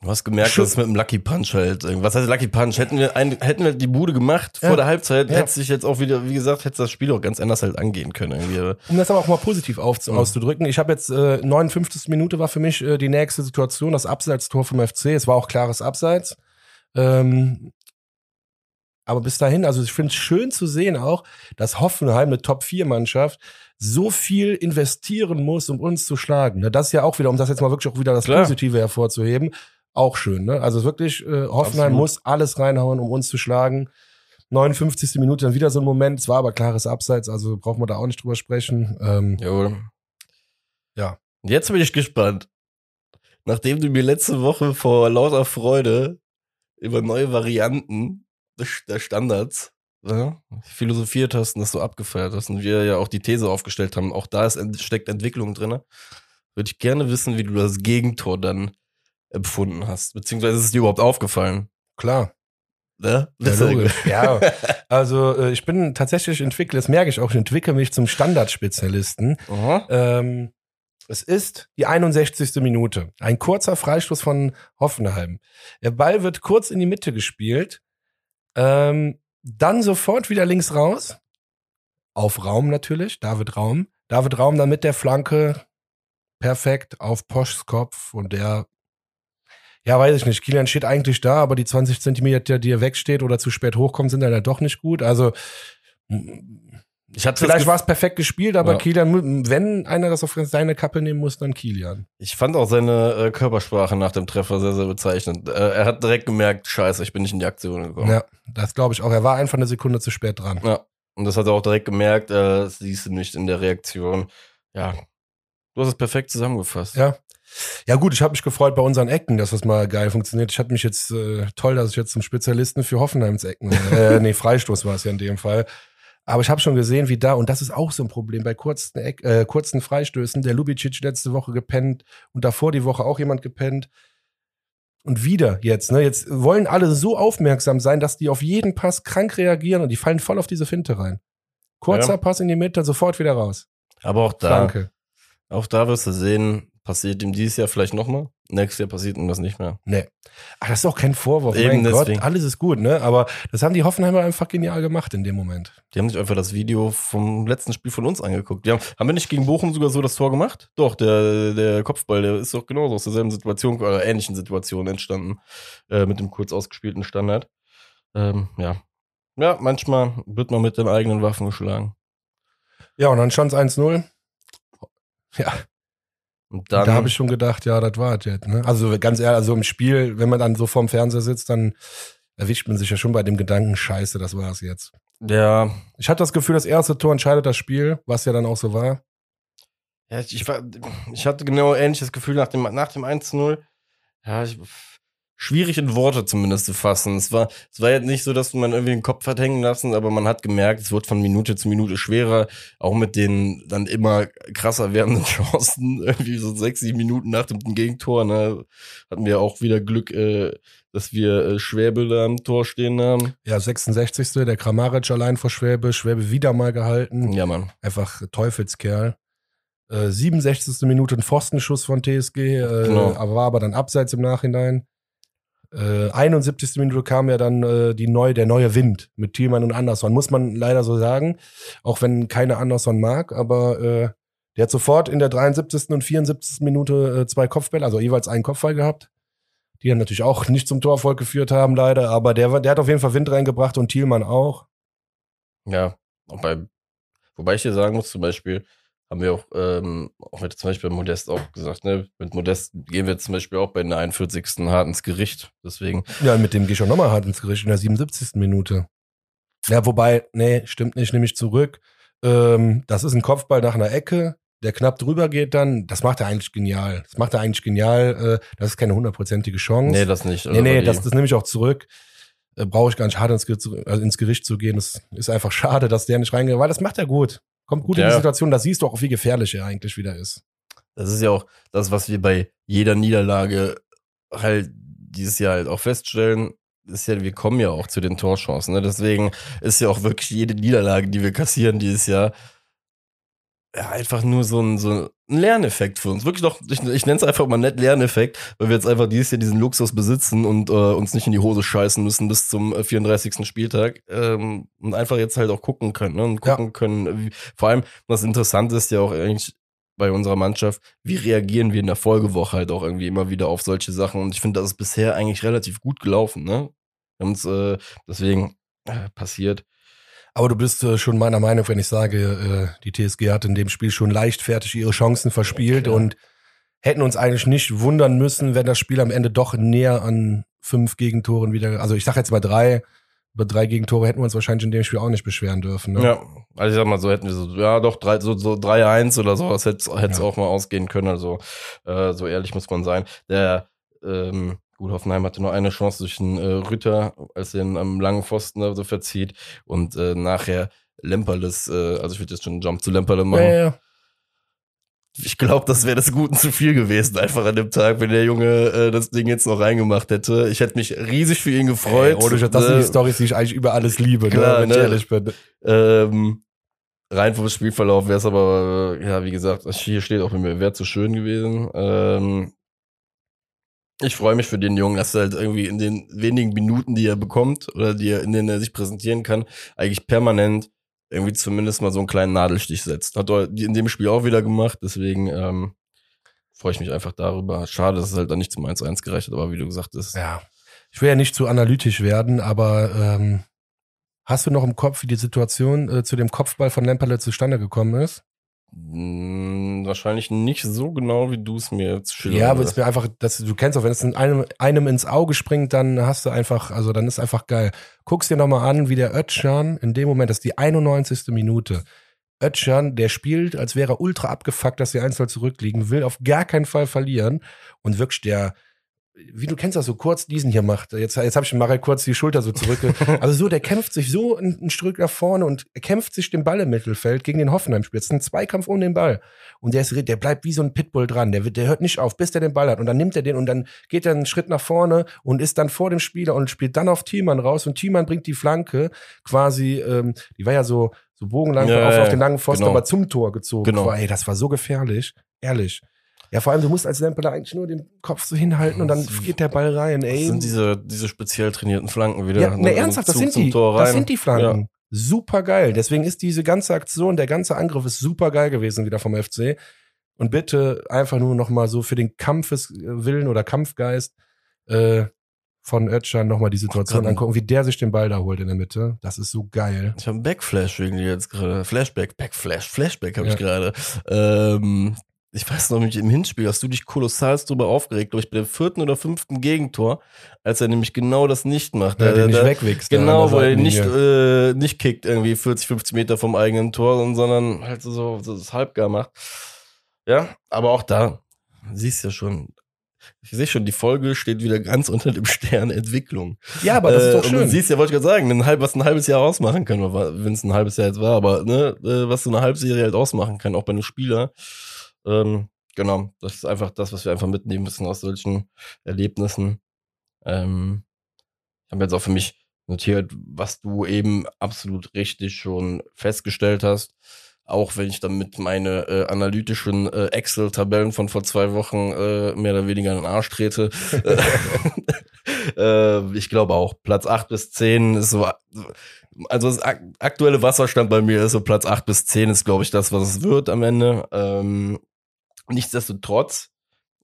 Du hast gemerkt, dass es mit dem Lucky Punch halt. Was heißt Lucky Punch? Hätten wir, ein, hätten wir die Bude gemacht ja. vor der Halbzeit, ja. hätte sich jetzt auch wieder, wie gesagt, hätte das Spiel auch ganz anders halt angehen können. Irgendwie. Um das aber auch mal positiv auf, ja. auszudrücken. Ich habe jetzt äh, 59. Minute war für mich äh, die nächste Situation, das Abseitstor vom FC. Es war auch klares Abseits. Ähm, aber bis dahin, also ich finde es schön zu sehen auch, dass Hoffenheim, eine Top-4-Mannschaft, so viel investieren muss, um uns zu schlagen. Das ist ja auch wieder, um das jetzt mal wirklich auch wieder das Klar. Positive hervorzuheben, auch schön. Ne? Also wirklich, äh, Hoffenheim Absolut. muss alles reinhauen, um uns zu schlagen. 59. Minute dann wieder so ein Moment. Es war aber klares Abseits, also brauchen wir da auch nicht drüber sprechen. Ähm, Jawohl. Ja. Jetzt bin ich gespannt. nachdem du mir letzte Woche vor lauter Freude über neue Varianten der Standards ja, philosophiert hast und das so abgefeiert hast und wir ja auch die These aufgestellt haben, auch da ist, steckt Entwicklung drin, würde ich gerne wissen, wie du das Gegentor dann empfunden hast. Beziehungsweise ist es dir überhaupt aufgefallen? Klar. Ne? Ja, logisch. ja, also äh, ich bin tatsächlich Entwickler, das merke ich auch, ich entwickle mich zum Standardspezialisten. Ähm, es ist die 61. Minute. Ein kurzer Freistoß von Hoffenheim. Der Ball wird kurz in die Mitte gespielt. Ähm, dann sofort wieder links raus. Auf Raum natürlich. David Raum. David Raum dann mit der Flanke perfekt auf Poschs Kopf und der ja, weiß ich nicht. Kilian steht eigentlich da, aber die 20 Zentimeter, die er wegsteht oder zu spät hochkommt, sind dann doch nicht gut. Also ich hatte vielleicht war es perfekt gespielt, aber ja. Kilian, wenn einer das auf seine Kappe nehmen muss, dann Kilian. Ich fand auch seine äh, Körpersprache nach dem Treffer sehr, sehr bezeichnend. Äh, er hat direkt gemerkt, scheiße, ich bin nicht in die Aktion gekommen. Ja, das glaube ich auch. Er war einfach eine Sekunde zu spät dran. Ja, und das hat er auch direkt gemerkt, äh, das siehst du nicht in der Reaktion. Ja, du hast es perfekt zusammengefasst. Ja, ja gut, ich habe mich gefreut bei unseren Ecken, dass das mal geil funktioniert. Ich hatte mich jetzt äh, toll, dass ich jetzt zum Spezialisten für Hoffenheims Ecken, äh, nee, Freistoß war es ja in dem Fall. Aber ich habe schon gesehen, wie da, und das ist auch so ein Problem, bei kurzen, äh, kurzen Freistößen, der Lubicic letzte Woche gepennt und davor die Woche auch jemand gepennt. Und wieder jetzt, ne? Jetzt wollen alle so aufmerksam sein, dass die auf jeden Pass krank reagieren und die fallen voll auf diese Finte rein. Kurzer ja. Pass in die Mitte, sofort wieder raus. Aber auch da, Danke. auch da wirst du sehen, Passiert ihm dieses Jahr vielleicht nochmal? Nächstes Jahr passiert ihm das nicht mehr. Nee. Ach, das ist auch kein Vorwurf. Eben mein deswegen. Gott, alles ist gut, ne? Aber das haben die Hoffenheimer einfach genial gemacht in dem Moment. Die haben sich einfach das Video vom letzten Spiel von uns angeguckt. Die haben, haben wir nicht gegen Bochum sogar so das Tor gemacht? Doch, der, der Kopfball, der ist doch genauso aus derselben Situation oder ähnlichen Situation entstanden. Äh, mit dem kurz ausgespielten Standard. Ähm, ja. Ja, manchmal wird man mit den eigenen Waffen geschlagen. Ja, und dann stand es 1-0. Ja, und dann, da habe ich schon gedacht, ja, das war es jetzt. Ne? Also ganz ehrlich, also im Spiel, wenn man dann so vorm Fernseher sitzt, dann erwischt man sich ja schon bei dem Gedanken, scheiße, das war es jetzt. Ja. Ich hatte das Gefühl, das erste Tor entscheidet das Spiel, was ja dann auch so war. Ja, ich, war, ich hatte genau ähnliches Gefühl nach dem, nach dem 1-0. Ja, ich, schwierig in Worte zumindest zu fassen. Es war, es war jetzt nicht so, dass man irgendwie den Kopf hat hängen lassen, aber man hat gemerkt, es wird von Minute zu Minute schwerer, auch mit den dann immer krasser werdenden Chancen. Irgendwie so sechs, sieben Minuten nach dem Gegentor, ne, hatten wir auch wieder Glück, äh, dass wir äh, Schwäbe da am Tor stehen haben. Ja, 66. Der Kramaric allein vor Schwäbe, Schwäbe wieder mal gehalten. Ja, Mann. Einfach Teufelskerl. Äh, 67. Minute ein Pfostenschuss von TSG, äh, genau. aber war aber dann abseits im Nachhinein. Äh, 71. Minute kam ja dann äh, die neue, der neue Wind mit Thielmann und Anderson, muss man leider so sagen. Auch wenn keiner Anderson mag, aber äh, der hat sofort in der 73. und 74. Minute äh, zwei Kopfbälle, also jeweils einen Kopfball gehabt. Die dann natürlich auch nicht zum Torerfolg geführt haben, leider, aber der, der hat auf jeden Fall Wind reingebracht und Thielmann auch. Ja, wobei, wobei ich hier sagen muss, zum Beispiel, haben wir auch, ähm, mit zum Beispiel Modest auch gesagt, ne? Mit Modest gehen wir zum Beispiel auch bei der 41. hart ins Gericht. Deswegen. Ja, mit dem gehe ich auch nochmal hart ins Gericht in der 77. Minute. Ja, wobei, nee, stimmt nicht, nehme ich zurück. Ähm, das ist ein Kopfball nach einer Ecke, der knapp drüber geht dann. Das macht er eigentlich genial. Das macht er eigentlich genial. Äh, das ist keine hundertprozentige Chance. Nee, das nicht. Nee, nee, das, das nehme ich auch zurück. Äh, Brauche ich gar nicht hart ins, also ins Gericht zu gehen. Das ist einfach schade, dass der nicht reingeht, weil das macht er gut. Kommt gut ja. in die Situation, da siehst du auch, wie gefährlich er eigentlich wieder ist. Das ist ja auch das, was wir bei jeder Niederlage halt dieses Jahr halt auch feststellen. Ist ja, wir kommen ja auch zu den Torchancen. Ne? Deswegen ist ja auch wirklich jede Niederlage, die wir kassieren dieses Jahr, ja, einfach nur so ein, so ein Lerneffekt für uns. Wirklich noch, ich, ich nenne es einfach mal nett Lerneffekt, weil wir jetzt einfach dieses Jahr diesen Luxus besitzen und äh, uns nicht in die Hose scheißen müssen bis zum 34. Äh, Spieltag ähm, und einfach jetzt halt auch gucken können ne? und gucken ja. können. Wie, vor allem, was interessant ist ja auch eigentlich bei unserer Mannschaft, wie reagieren wir in der Folgewoche halt auch irgendwie immer wieder auf solche Sachen und ich finde, das ist bisher eigentlich relativ gut gelaufen. Ne? Wir haben uns äh, deswegen äh, passiert. Aber du bist äh, schon meiner Meinung, wenn ich sage, äh, die TSG hat in dem Spiel schon leichtfertig ihre Chancen verspielt okay. und hätten uns eigentlich nicht wundern müssen, wenn das Spiel am Ende doch näher an fünf Gegentoren wieder, also ich sag jetzt mal drei, Über drei Gegentore hätten wir uns wahrscheinlich in dem Spiel auch nicht beschweren dürfen. Ne? Ja, also ich sag mal, so hätten wir so, ja doch, drei, so, so 3-1 oder so, das hätte es Ja. auch mal ausgehen können. Also äh, so ehrlich muss man sein. Der ähm, gut, Hoffenheim hatte nur eine Chance durch den äh, Rütter, als er ihn am langen Pfosten da so verzieht. Und äh, nachher Lemperles, äh, also ich würde jetzt schon einen Jump zu Lemperle machen. Ja, ja. Ich glaube, das wäre des Guten zu viel gewesen, einfach an dem Tag, wenn der Junge äh, das Ding jetzt noch reingemacht hätte. Ich hätte mich riesig für ihn gefreut. Ey, Scheiß, das sind Äh, die Storys, die ich eigentlich über alles liebe, Klar, ne, wenn ich ne? ehrlich bin. Ähm, rein vom Spielverlauf wäre es aber, äh, ja, wie gesagt, hier steht auch bei mir, wäre zu schön gewesen. Ähm, ich freue mich für den Jungen, dass er halt irgendwie in den wenigen Minuten, die er bekommt oder die er, in denen er sich präsentieren kann, eigentlich permanent irgendwie zumindest mal so einen kleinen Nadelstich setzt. Hat er in dem Spiel auch wieder gemacht, deswegen ähm, freue ich mich einfach darüber. Schade, dass es halt dann nicht zum 1-1 gereicht hat, aber wie du gesagt hast, Ja. Ich will ja nicht zu analytisch werden, aber ähm, hast du noch im Kopf, wie die Situation äh, zu dem Kopfball von Lemperle zustande gekommen ist? Mh, wahrscheinlich nicht so genau, wie du es mir jetzt schilderst. Ja, aber es mir einfach, dass du kennst auch, wenn es in einem, einem ins Auge springt, dann hast du einfach, also dann ist einfach geil. Guck's dir nochmal an, wie der Ötschan in dem Moment, das ist die 91. Minute. Ötschan, der spielt, als wäre er ultra abgefuckt, dass sie 1 zurückliegen, will auf gar keinen Fall verlieren und wirklich der, wie du kennst das so kurz diesen hier macht. Jetzt, jetzt habe ich Marek kurz die Schulter so zurück. Also so, der kämpft sich so ein, ein Stück nach vorne und er kämpft sich den Ball im Mittelfeld gegen den Hoffenheim-Spieler. Es ist ein Zweikampf um den Ball. Und der, ist, der bleibt wie so ein Pitbull dran. Der, der hört nicht auf, bis der den Ball hat. Und dann nimmt er den und dann geht er einen Schritt nach vorne und ist dann vor dem Spieler und spielt dann auf Thiemann raus. Und Thiemann bringt die Flanke quasi, ähm, die war ja so, so bogenlang Ja, auf, ja, auf den langen Pfosten, genau. aber zum Tor gezogen. Genau. War, ey, das war so gefährlich. Ehrlich. Ja, vor allem, du musst als Lempeler eigentlich nur den Kopf so hinhalten und dann geht der Ball rein, ey. Das sind diese, diese speziell trainierten Flanken wieder. Ja, Ne, ernsthaft, das sind die. Das sind die Flanken. Super geil. Deswegen ist diese ganze Aktion, der ganze Angriff ist super geil gewesen wieder vom FC. Und bitte einfach nur noch mal so für den Kampfeswillen oder Kampfgeist äh, von Özcan noch mal die Situation angucken, wie der sich den Ball da holt in der Mitte. Das ist so geil. Ich habe einen Backflash wegen dir jetzt gerade. Flashback, Backflash, Flashback habe Ja. ich gerade. Ähm, ich weiß noch nicht, im Hinspiel hast du dich kolossal drüber aufgeregt, glaube ich, bei dem vierten oder fünften Gegentor, als er nämlich genau das nicht macht. Der, Der- nicht wegwichst. Genau, wo er nicht, äh, nicht kickt, irgendwie 40, 50 Meter vom eigenen Tor, sondern halt so, so das halbgar macht. Ja, aber auch da, siehst ja schon, ich sehe schon, die Folge steht wieder ganz unter dem Stern Entwicklung. Ja, aber das ist Äh, doch Und du schön. siehst ja, wollte ich gerade sagen, ein halb, was ein halbes Jahr ausmachen kann, wenn es ein halbes Jahr jetzt war, aber ne, äh, was so eine Halbserie halt ausmachen kann, auch bei einem Spieler. Ähm, genau, das ist einfach das, was wir einfach mitnehmen müssen aus solchen Erlebnissen. Ähm, ich habe jetzt auch für mich notiert, was du eben absolut richtig schon festgestellt hast. Auch wenn ich damit meine äh, analytischen äh, Excel-Tabellen von vor zwei Wochen äh, mehr oder weniger in den Arsch trete. äh, ich glaube auch, Platz 8 bis 10 ist so, also das ak aktuelle Wasserstand bei mir ist so Platz 8 bis 10 ist, glaube ich, das, was es wird am Ende. Ähm, nichtsdestotrotz,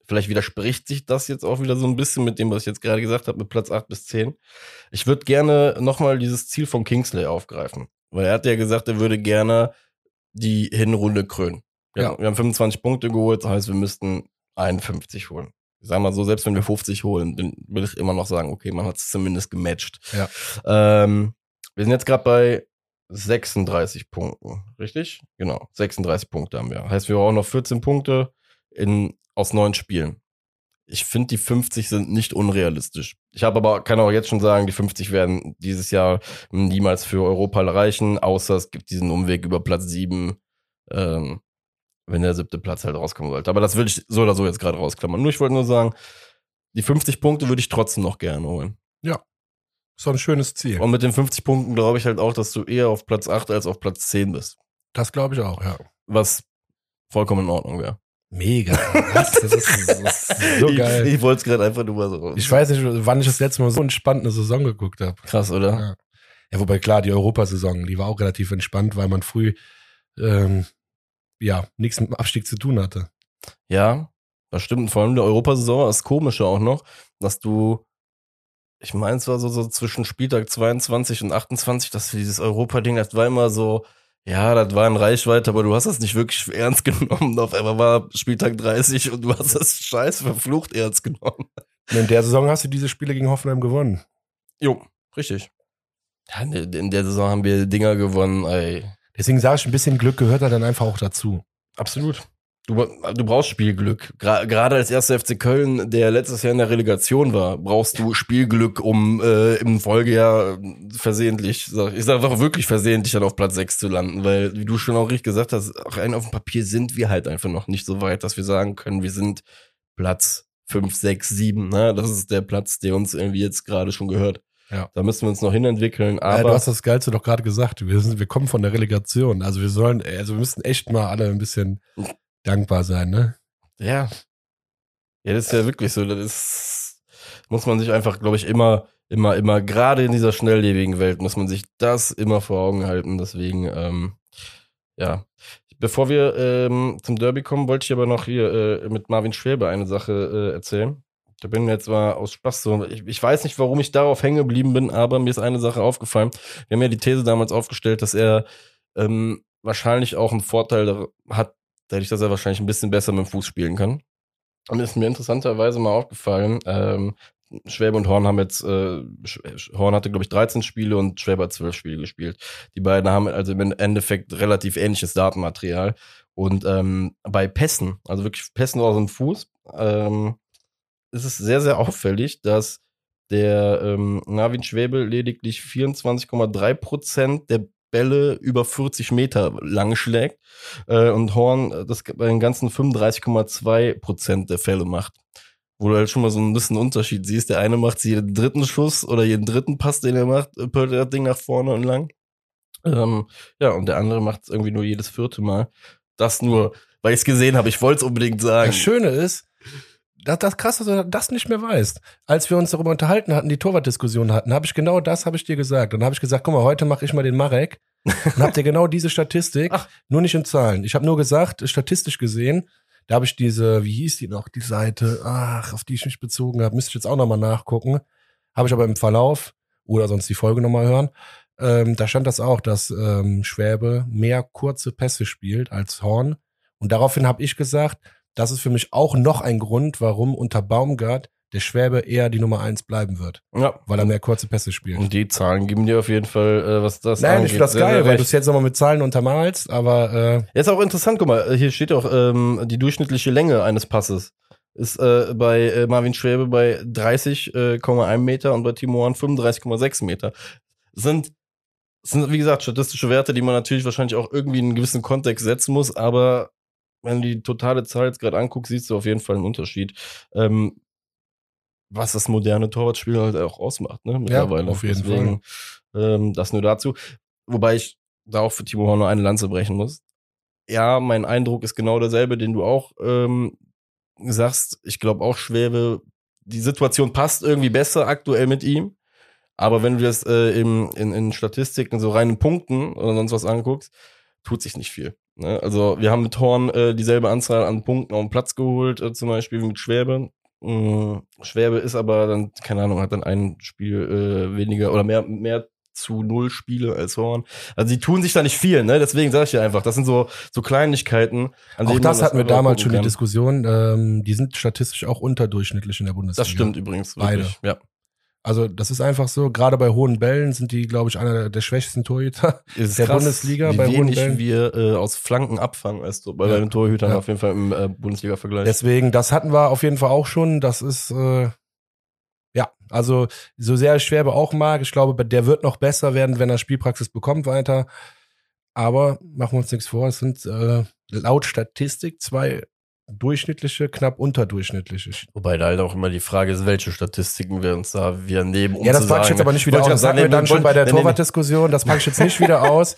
vielleicht widerspricht sich das jetzt auch wieder so ein bisschen mit dem, was ich jetzt gerade gesagt habe, mit Platz 8 bis 10. Ich würde gerne nochmal dieses Ziel von Kingsley aufgreifen. Weil er hat ja gesagt, er würde gerne die Hinrunde krönen. Wir, Ja. wir haben 25 Punkte geholt, das heißt, wir müssten 51 holen. Ich sag mal so, selbst wenn wir 50 holen, dann will ich immer noch sagen, okay, man hat es zumindest gematcht. Ja. Ähm, wir sind jetzt gerade bei 36 Punkten, richtig? Genau, 36 Punkte haben wir. Heißt, wir brauchen noch 14 Punkte in, aus neun Spielen. Ich finde, die 50 sind nicht unrealistisch. Ich habe aber, kann auch jetzt schon sagen, die 50 werden dieses Jahr niemals für Europa reichen, außer es gibt diesen Umweg über Platz 7, ähm, wenn der siebte Platz halt rauskommen sollte. Aber das will ich so oder so jetzt gerade rausklammern. Nur ich wollte nur sagen, die 50 Punkte würde ich trotzdem noch gerne holen. Ist doch ein schönes Ziel. Und mit den 50 Punkten glaube ich halt auch, dass du eher auf Platz 8 als auf Platz 10 bist. Das glaube ich auch, ja. Was vollkommen in Ordnung wäre. Mega. Was? Das ist, das ist so geil. Ich, ich wollte es gerade einfach nur mal so. Ich weiß nicht, wann ich das letzte Mal so entspannt eine Saison geguckt habe. Krass, oder? Ja. ja, wobei klar, die Europasaison, die war auch relativ entspannt, weil man früh ähm, ja nichts mit dem Abstieg zu tun hatte. Ja, das stimmt. Vor allem der Europasaison das Komische auch noch, dass du, ich meine, es war so, so zwischen Spieltag 22 und 28, dass wir dieses Europa-Ding, das war immer so, ja, das war in Reichweite, aber du hast das nicht wirklich ernst genommen. Auf einmal war Spieltag 30 und du hast das scheiß verflucht ernst genommen. In der Saison hast du diese Spiele gegen Hoffenheim gewonnen. Jo, richtig. Ja, in der Saison haben wir Dinger gewonnen, ey. Deswegen sage ich, ein bisschen Glück gehört da dann einfach auch dazu. Absolut. Du, du brauchst Spielglück. Gra Gerade als erster FC Köln, der letztes Jahr in der Relegation war, brauchst du Spielglück, um äh, im Folgejahr versehentlich, sag, ich sage auch wirklich versehentlich dann auf Platz 6 zu landen, weil, wie du schon auch richtig gesagt hast, rein auf dem Papier sind wir halt einfach noch nicht so weit, dass wir sagen können, wir sind Platz 5, 6, 7. Ne? Das ist der Platz, der uns irgendwie jetzt gerade schon gehört. Ja. Da müssen wir uns noch hinentwickeln. Aber ja, du hast das Geilste doch gerade gesagt. Wir, sind, wir kommen von der Relegation. Also wir sollen, also wir müssen echt mal alle ein bisschen dankbar sein, ne? Ja. Ja, das ist ja wirklich so. Das ist, muss man sich einfach, glaube ich, immer, immer, immer, gerade in dieser schnelllebigen Welt, muss man sich das immer vor Augen halten. Deswegen, ähm, ja. Bevor wir ähm, zum Derby kommen, wollte ich aber noch hier äh, mit Marvin Schwäbe eine Sache äh, erzählen. Da bin mir jetzt mal aus Spaß so. Ich, ich weiß nicht, warum ich darauf hängen geblieben bin, aber mir ist eine Sache aufgefallen. Wir haben ja die These damals aufgestellt, dass er ähm, wahrscheinlich auch einen Vorteil hat, dadurch, dass er wahrscheinlich ein bisschen besser mit dem Fuß spielen kann. Und ist mir interessanterweise mal aufgefallen, ähm, Schwäbe und Horn haben jetzt, äh, Horn hatte, glaube ich, 13 Spiele und Schwäbe hat 12 Spiele gespielt. Die beiden haben also im Endeffekt relativ ähnliches Datenmaterial. Und ähm, bei Pässen, also wirklich Pässen aus dem Fuß, ähm, ist es sehr, sehr auffällig, dass der ähm, Navin Schwäbe lediglich 24,3 Prozent der Bälle über 40 Meter lang schlägt äh, und Horn äh, das bei den ganzen 35,2 Prozent der Fälle macht. Wo du halt schon mal so ein bisschen Unterschied siehst. Der eine macht jeden dritten Schuss oder jeden dritten Pass, den er macht, äh, pölt das Ding nach vorne und lang. Ähm, ja, und der andere macht es irgendwie nur jedes vierte Mal. Das nur, weil ich es gesehen habe. Ich wollte es unbedingt sagen. Das Schöne ist, das, das krass, dass du das nicht mehr weißt. Als wir uns darüber unterhalten hatten, die Torwartdiskussion hatten, habe ich genau das habe ich dir gesagt. Und habe ich gesagt, guck mal, heute mache ich mal den Marek. Und habt ihr genau diese Statistik, Ach. nur nicht in Zahlen. Ich habe nur gesagt, statistisch gesehen, da habe ich diese, wie hieß die noch, die Seite, ach, auf die ich mich bezogen habe, müsste ich jetzt auch nochmal nachgucken. Habe ich aber im Verlauf oder sonst die Folge nochmal hören. Ähm, da stand das auch, dass ähm, Schwäbe mehr kurze Pässe spielt als Horn. Und daraufhin habe ich gesagt, das ist für mich auch noch ein Grund, warum unter Baumgart der Schwäbe eher die Nummer eins bleiben wird. Ja. Weil er mehr kurze Pässe spielt. Und die Zahlen geben dir auf jeden Fall, äh, was das Nein, angeht. ich finde das geil, weil du es jetzt nochmal mit Zahlen untermalst, aber äh Jetzt auch interessant, guck mal, hier steht auch ähm, die durchschnittliche Länge eines Passes. Ist äh, bei äh, Marvin Schwäbe bei 30,1 äh, Meter und bei Timo Horn 35,6 Meter. Sind sind, wie gesagt, statistische Werte, die man natürlich wahrscheinlich auch irgendwie in einen gewissen Kontext setzen muss, aber wenn du die totale Zahl jetzt gerade anguckst, siehst du auf jeden Fall einen Unterschied. Ähm, was das moderne Torwartspiel halt auch ausmacht, ne? Mittlerweile. Ja, auf jeden Deswegen, Fall. Ähm, das nur dazu. Wobei ich da auch für Timo Horn nur eine Lanze brechen muss. Ja, mein Eindruck ist genau derselbe, den du auch ähm, sagst. Ich glaube auch Schwäbe, die Situation passt irgendwie besser aktuell mit ihm. Aber wenn du das äh, in, in, in Statistiken so reinen Punkten oder sonst was anguckst, tut sich nicht viel. Ne? Also wir haben mit Horn äh, dieselbe Anzahl an Punkten auf den Platz geholt, äh, zum Beispiel wie mit Schwäbe. Mhm. Schwäbe ist aber dann, keine Ahnung, hat dann ein Spiel äh, weniger oder mehr, mehr zu null Spiele als Horn. Also die tun sich da nicht viel, ne? Deswegen sage ich dir einfach, das sind so so Kleinigkeiten. Auch das hatten wir damals schon die Diskussion. Ähm, die sind statistisch auch unterdurchschnittlich in der Bundesliga. Das stimmt übrigens. Beide. Wirklich. Ja. Also das ist einfach so, gerade bei hohen Bällen sind die, glaube ich, einer der, schwächsten Torhüter der krass, Bundesliga. Wie bei wenig hohen Bällen. wir äh, aus Flanken abfangen, als bei ja. den Torhütern ja. auf jeden Fall im äh, Bundesliga-Vergleich. Deswegen, das hatten wir auf jeden Fall auch schon. Das ist äh, ja, also so sehr Schwerbe auch mag, ich glaube, der wird noch besser werden, wenn er Spielpraxis bekommt weiter. Aber machen wir uns nichts vor, es sind äh, laut Statistik zwei durchschnittliche, knapp unterdurchschnittliche. Wobei da halt auch immer die Frage ist, welche Statistiken wir uns da wir nehmen. Um ja, das packe ich jetzt aber nicht wieder aus. Das sagen wir dann schon bei der Torwartdiskussion. Das packe ich jetzt nicht wieder aus.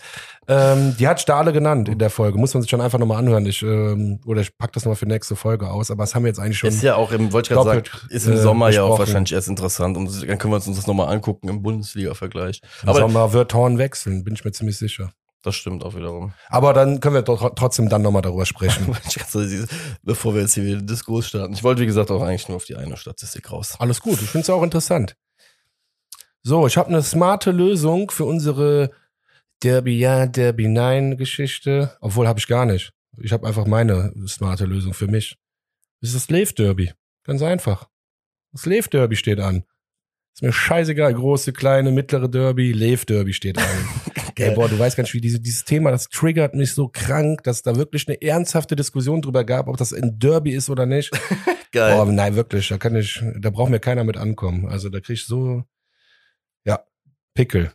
Ähm, die hat Stahle genannt in der Folge. Muss man sich schon einfach nochmal anhören. Ich, ähm, oder ich pack das nochmal für nächste Folge aus. Aber das haben wir jetzt eigentlich schon. Ist ja auch im, wollte ich gerade sagen, ist im Sommer äh, ja auch wahrscheinlich erst interessant. Und dann können wir uns das nochmal angucken im Bundesliga-Vergleich. Im aber Sommer wird Horn wechseln, bin ich mir ziemlich sicher. Das stimmt auch wiederum. Aber dann können wir doch trotzdem dann nochmal darüber sprechen. Bevor wir jetzt hier wieder Diskurs starten. Ich wollte, wie gesagt, auch eigentlich nur auf die eine Statistik raus. Alles gut, ich finde es auch interessant. So, ich habe eine smarte Lösung für unsere Derby ja, Derby nein Geschichte. Obwohl habe ich gar nicht. Ich habe einfach meine smarte Lösung für mich. Das ist das Slave Derby. Ganz einfach. Das Slave Derby steht an. Ist mir scheißegal, große, kleine, mittlere Derby, Lev Derby steht an. Ey, boah, du weißt gar nicht, wie diese, dieses Thema, das triggert mich so krank, dass da wirklich eine ernsthafte Diskussion drüber gab, ob das ein Derby ist oder nicht. Geil. Boah, nein, wirklich, da kann ich, da braucht mir keiner mit ankommen. Also da krieg ich so, ja, Pickel.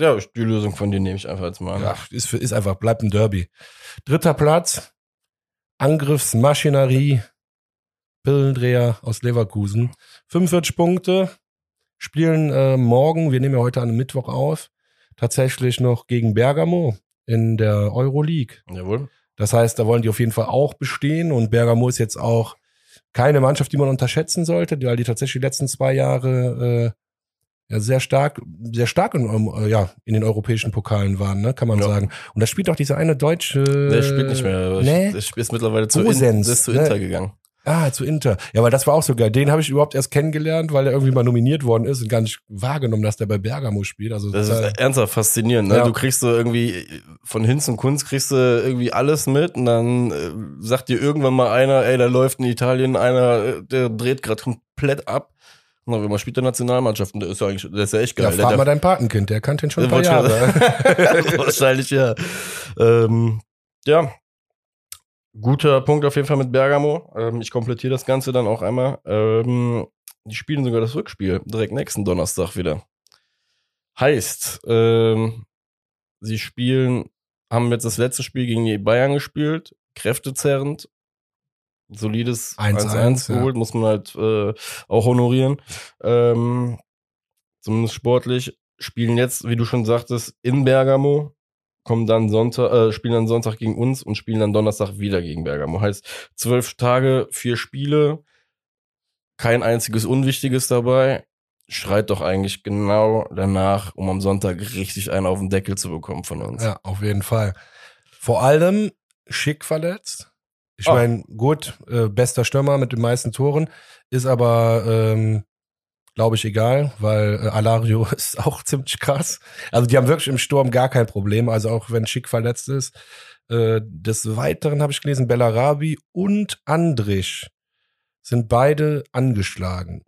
Ja, die Lösung von dir nehme ich einfach jetzt mal an. Ja, ist, für- ist einfach, bleibt ein Derby. Dritter Platz, Angriffsmaschinerie, Pillendreher aus Leverkusen. 45 Punkte, spielen äh, morgen, wir nehmen ja heute an Mittwoch auf, tatsächlich noch gegen Bergamo in der Euroleague. Jawohl. Das heißt, da wollen die auf jeden Fall auch bestehen und Bergamo ist jetzt auch keine Mannschaft, die man unterschätzen sollte, weil die tatsächlich die letzten zwei Jahre äh, ja sehr stark, sehr stark in, äh, ja, in den europäischen Pokalen waren, ne, kann man Ja. sagen. Und da spielt auch dieser eine deutsche. Der spielt nicht mehr. Nee. Der ist mittlerweile zu, in, Gosens, der ist zu ne? Inter gegangen. Ah, zu Inter. Ja, weil das war auch so geil. Den habe ich überhaupt erst kennengelernt, weil er irgendwie mal nominiert worden ist und gar nicht wahrgenommen, dass der bei Bergamo spielt. Also Das ist ernsthaft faszinierend. Ne? Ja. Du kriegst so irgendwie von Hinz und Kunst kriegst du irgendwie alles mit und dann äh, sagt dir irgendwann mal einer, ey, da läuft in Italien einer, äh, der dreht gerade komplett ab. Und dann man spielt der Nationalmannschaft der ist ja eigentlich, der ist ja echt ja, geil. frag der, mal dein Patenkind, der kannte ihn schon ein paar Jahre. Wahrscheinlich ja. Ähm, ja. Guter Punkt auf jeden Fall mit Bergamo. Ähm, ich komplettiere das Ganze dann auch einmal. Ähm, die spielen sogar das Rückspiel direkt nächsten Donnerstag wieder. Heißt, ähm, sie spielen, haben jetzt das letzte Spiel gegen die Bayern gespielt, kräftezerrend, solides 1-1, 1-1 ja. geholt, muss man halt äh, auch honorieren. Ähm, zumindest sportlich, spielen jetzt, wie du schon sagtest, in Bergamo, kommen dann Sonntag, äh, spielen dann Sonntag gegen uns und spielen dann Donnerstag wieder gegen Bergamo. Heißt, zwölf Tage, vier Spiele, kein einziges Unwichtiges dabei. Schreit doch eigentlich genau danach, um am Sonntag richtig einen auf den Deckel zu bekommen von uns. Ja, auf jeden Fall. Vor allem schick verletzt. Ich Oh. meine, gut, äh, bester Stürmer mit den meisten Toren, ist aber, ähm, glaube ich, egal, weil äh, Alario ist auch ziemlich krass. Also die haben wirklich im Sturm gar kein Problem, also auch wenn Schick verletzt ist. Äh, des Weiteren habe ich gelesen, Bellarabi und Andrich sind beide angeschlagen.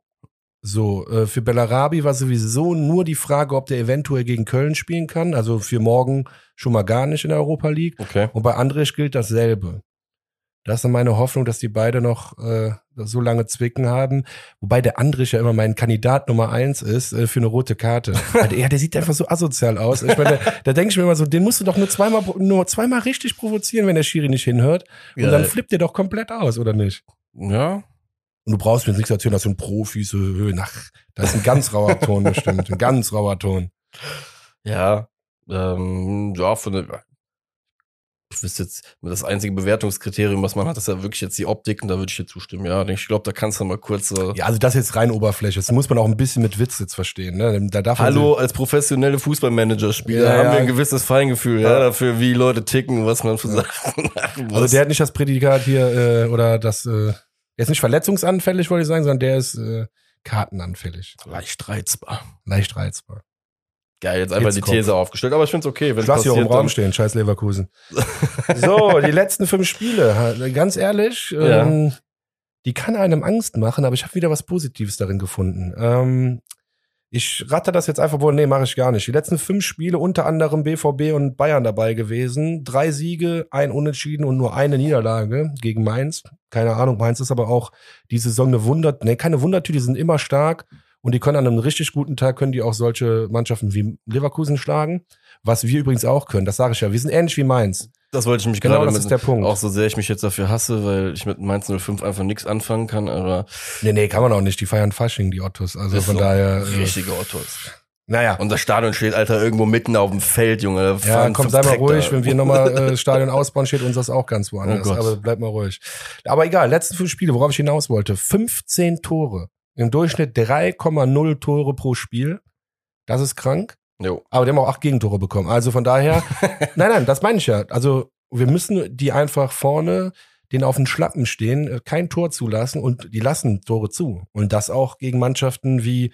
So, äh, für Bellarabi war sowieso nur die Frage, ob der eventuell gegen Köln spielen kann. Also für morgen schon mal gar nicht in der Europa League. Okay. Und bei Andrich gilt dasselbe. Das ist meine Hoffnung, dass die beide noch äh, so lange Zwicken haben. Wobei der Andrich ja immer mein Kandidat Nummer eins ist äh, für eine rote Karte. ja, der, sieht einfach so asozial aus. Ich meine, da, denke ich mir immer so, den musst du doch nur zweimal, nur zweimal richtig provozieren, wenn der Schiri nicht hinhört. Und dann Geil. flippt der doch komplett aus, oder nicht? Ja, Und du brauchst mir jetzt nichts erzählen, dass du ein Profis, äh, ach, da ist ein ganz rauer Ton bestimmt, ein ganz rauer Ton. ja, ähm, ja, von der, ich wüsste jetzt, das einzige Bewertungskriterium, was man hat, ist ja wirklich jetzt die Optik und da würde ich dir zustimmen. Ja, ich glaube, da kannst du mal kurz so, Ja, also das ist jetzt rein Oberfläche. Das muss man auch ein bisschen mit Witz jetzt verstehen. Ne? Da darf man Hallo, als professionelle Fußballmanager-Spieler Ja, haben ja. wir ein gewisses Feingefühl ja. Ja. dafür, wie Leute ticken, was man für Sachen machen muss. Also der hat nicht das Prädikat hier äh, oder das, äh, ist nicht verletzungsanfällig, wollte ich sagen, sondern der ist äh, kartenanfällig. leicht reizbar. Leicht reizbar. Geil, jetzt einfach Hitzkopf. die These aufgestellt, aber ich finde es okay, wenn Ich lasse hier auch im Raum stehen, scheiß Leverkusen. so, die letzten fünf Spiele, ganz ehrlich, Ja. ähm, die kann einem Angst machen, aber ich habe wieder was Positives darin gefunden. Ähm, ich ratte das jetzt einfach wohl, nee, mache ich gar nicht. Die letzten fünf Spiele, unter anderem BVB und Bayern dabei gewesen. Drei Siege, ein Unentschieden und nur eine Niederlage gegen Mainz. Keine Ahnung, Mainz ist aber auch die Saison eine Wunder, nee, keine Wundertüte, die sind immer stark und die können an einem richtig guten Tag, können die auch solche Mannschaften wie Leverkusen schlagen. Was wir übrigens auch können, das sage ich ja. Wir sind ähnlich wie Mainz. Das wollte ich mich Genau gerade das mit, ist der Punkt. auch so sehr ich mich jetzt dafür hasse, weil ich mit Mainz 05 einfach nichts anfangen kann, aber Nee, nee, kann man auch nicht. Die feiern Fasching, die Ottos. Also von so daher. Äh, richtige Ottos. naja. Das Stadion steht, Alter, irgendwo mitten auf dem Feld, Junge. Ja, komm, sei mal ruhig. Wenn wir nochmal äh, Stadion ausbauen, steht uns das auch ganz woanders. Oh Gott. aber bleib mal ruhig. Aber egal, letzten fünf Spiele, worauf ich hinaus wollte. 15 Tore. Im Durchschnitt 3,0 Tore pro Spiel. Das ist krank. Jo. Aber die haben auch acht Gegentore bekommen. Also von daher, nein, nein, das meine ich ja. Also wir müssen die einfach vorne, den auf den Schlappen stehen, äh, kein Tor zulassen und die lassen Tore zu. Und das auch gegen Mannschaften wie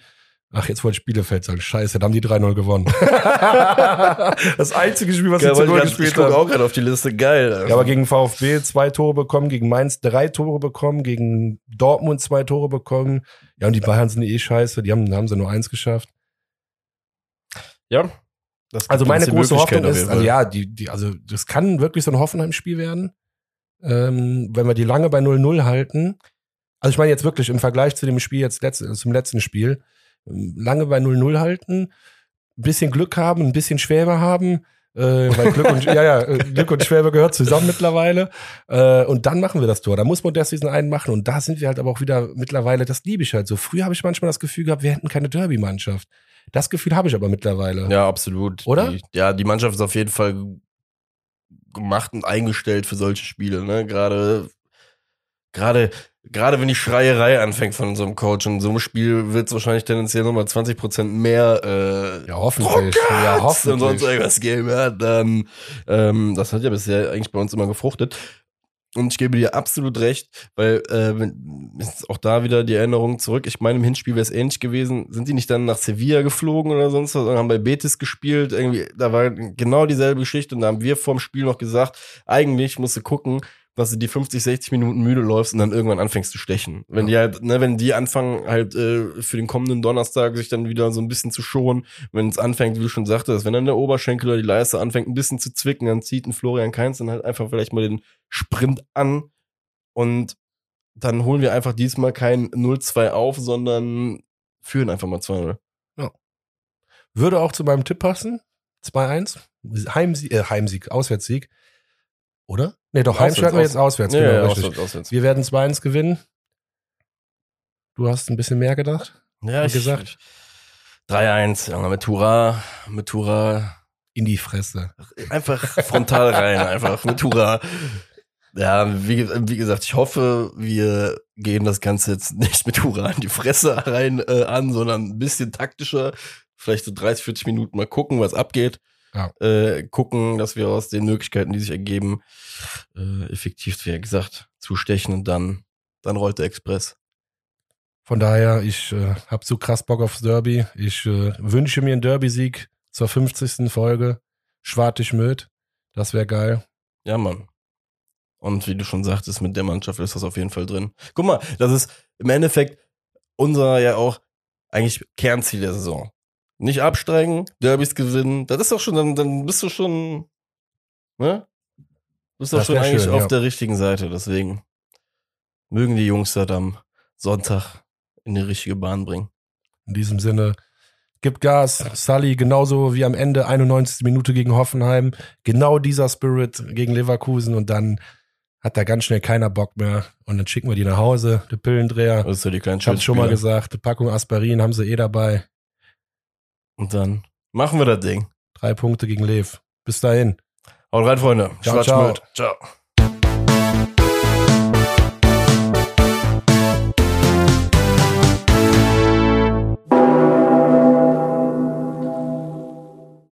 Ach, jetzt wollte ich Bielefeld sagen. Scheiße, da haben die 3-0 gewonnen. das einzige Spiel, was Geil, sie zu weil Null ich, ganz- gespielt ich gucke haben. auch gerade auf die Liste. Geil. Alter. Ja, aber gegen VfB zwei Tore bekommen, gegen Mainz drei Tore bekommen, gegen Dortmund zwei Tore bekommen. Ja, und die Bayern sind eh scheiße, die haben, haben sie nur eins geschafft. ja. Also meine große Hoffnung ist, also ja, die, die, also das kann wirklich so ein Hoffenheim-Spiel werden, ähm, wenn wir die lange bei 0-0 halten. Also ich meine jetzt wirklich im Vergleich zu dem Spiel jetzt letzt, zum letzten Spiel, lange bei 0-0 halten, ein bisschen Glück haben, ein bisschen Schwäbe haben, äh, weil Glück und, ja, ja, äh, Glück und Schwäbe gehört zusammen mittlerweile. Äh, und dann machen wir das Tor. Da muss Modest diesen einen machen. Und da sind wir halt aber auch wieder mittlerweile, das liebe ich halt so. Früher habe ich manchmal das Gefühl gehabt, wir hätten keine Derby-Mannschaft. Das Gefühl habe ich aber mittlerweile. Ja, absolut. Oder? Die, ja, die Mannschaft ist auf jeden Fall gemacht und eingestellt für solche Spiele, ne? Gerade, gerade, gerade wenn die Schreierei anfängt von so einem Coach und in so einem Spiel wird es wahrscheinlich tendenziell nochmal 20 Prozent mehr, äh, Ja, hoffentlich. Ja, und sonst hoffentlich. irgendwas geben, ja, dann, ähm, das hat ja bisher eigentlich bei uns immer gefruchtet. Und ich gebe dir absolut recht, weil äh, wenn- ist auch da wieder die Erinnerung zurück. Ich meine, im Hinspiel wäre es ähnlich gewesen. Sind die nicht dann nach Sevilla geflogen oder sonst was und haben bei Betis gespielt? Irgendwie, da war genau dieselbe Geschichte und da haben wir vorm Spiel noch gesagt, eigentlich musst du gucken, dass du die 50, 60 Minuten müde läufst und dann irgendwann anfängst zu stechen. Wenn die halt, ne, wenn die anfangen halt äh, für den kommenden Donnerstag sich dann wieder so ein bisschen zu schonen, wenn es anfängt, wie du schon sagtest, wenn dann der Oberschenkel oder die Leiste anfängt ein bisschen zu zwicken, dann zieht ein Florian Kainz dann halt einfach vielleicht mal den Sprint an und dann holen wir einfach diesmal kein 0-2 auf, sondern führen einfach mal 2-0. Würde auch zu meinem Tipp passen. 2-1. Heimsieg, äh, Heimsieg, Auswärtssieg. Oder? Nee, doch, Heimspiel hatten wir jetzt auswärts. genau, ja, auswärts, auswärts. Wir werden 2-1 gewinnen. Du hast ein bisschen mehr gedacht. Ja, Wie ich, gesagt. ich- 3-1, ja, mit Tura, mit Tura, In die Fresse. einfach frontal rein, einfach mit Tura. Ja, wie, wie gesagt, ich hoffe, wir gehen das Ganze jetzt nicht mit Hurra in die Fresse rein äh, an, sondern ein bisschen taktischer. Vielleicht so 30, 40 Minuten mal gucken, was abgeht. Ja. Äh, gucken, dass wir aus den Möglichkeiten, die sich ergeben, äh, effektiv, wie gesagt, zustechen und dann, dann rollt der Express. Von daher, ich äh, habe so krass Bock aufs Derby. Ich äh, wünsche mir einen Derby-Sieg zur 50. Folge. Schwartig-Möd. Das wäre geil. Ja, Mann. Und wie du schon sagtest, mit der Mannschaft ist das auf jeden Fall drin. Guck mal, das ist im Endeffekt unser ja auch eigentlich Kernziel der Saison. Nicht absteigen, Derbys gewinnen. Das ist doch schon, dann, dann bist du schon, ne? Bist doch schon eigentlich schön, auf ja. der richtigen Seite. Deswegen mögen die Jungs das am Sonntag in die richtige Bahn bringen. In diesem Sinne, gib Gas. Sully, genauso wie am Ende, 91. Minute gegen Hoffenheim. Genau dieser Spirit gegen Leverkusen und dann hat da ganz schnell keiner Bock mehr. Und dann schicken wir die nach Hause, die Pillendreher. Das ist ja die kleinen Ich hab's schon mal gesagt, die Packung Aspirin haben sie eh dabei. Und dann machen wir das Ding. Drei Punkte gegen Lev. Bis dahin. Haut rein, Freunde. Ciao, Schwarz ciao. Schmidt. ciao.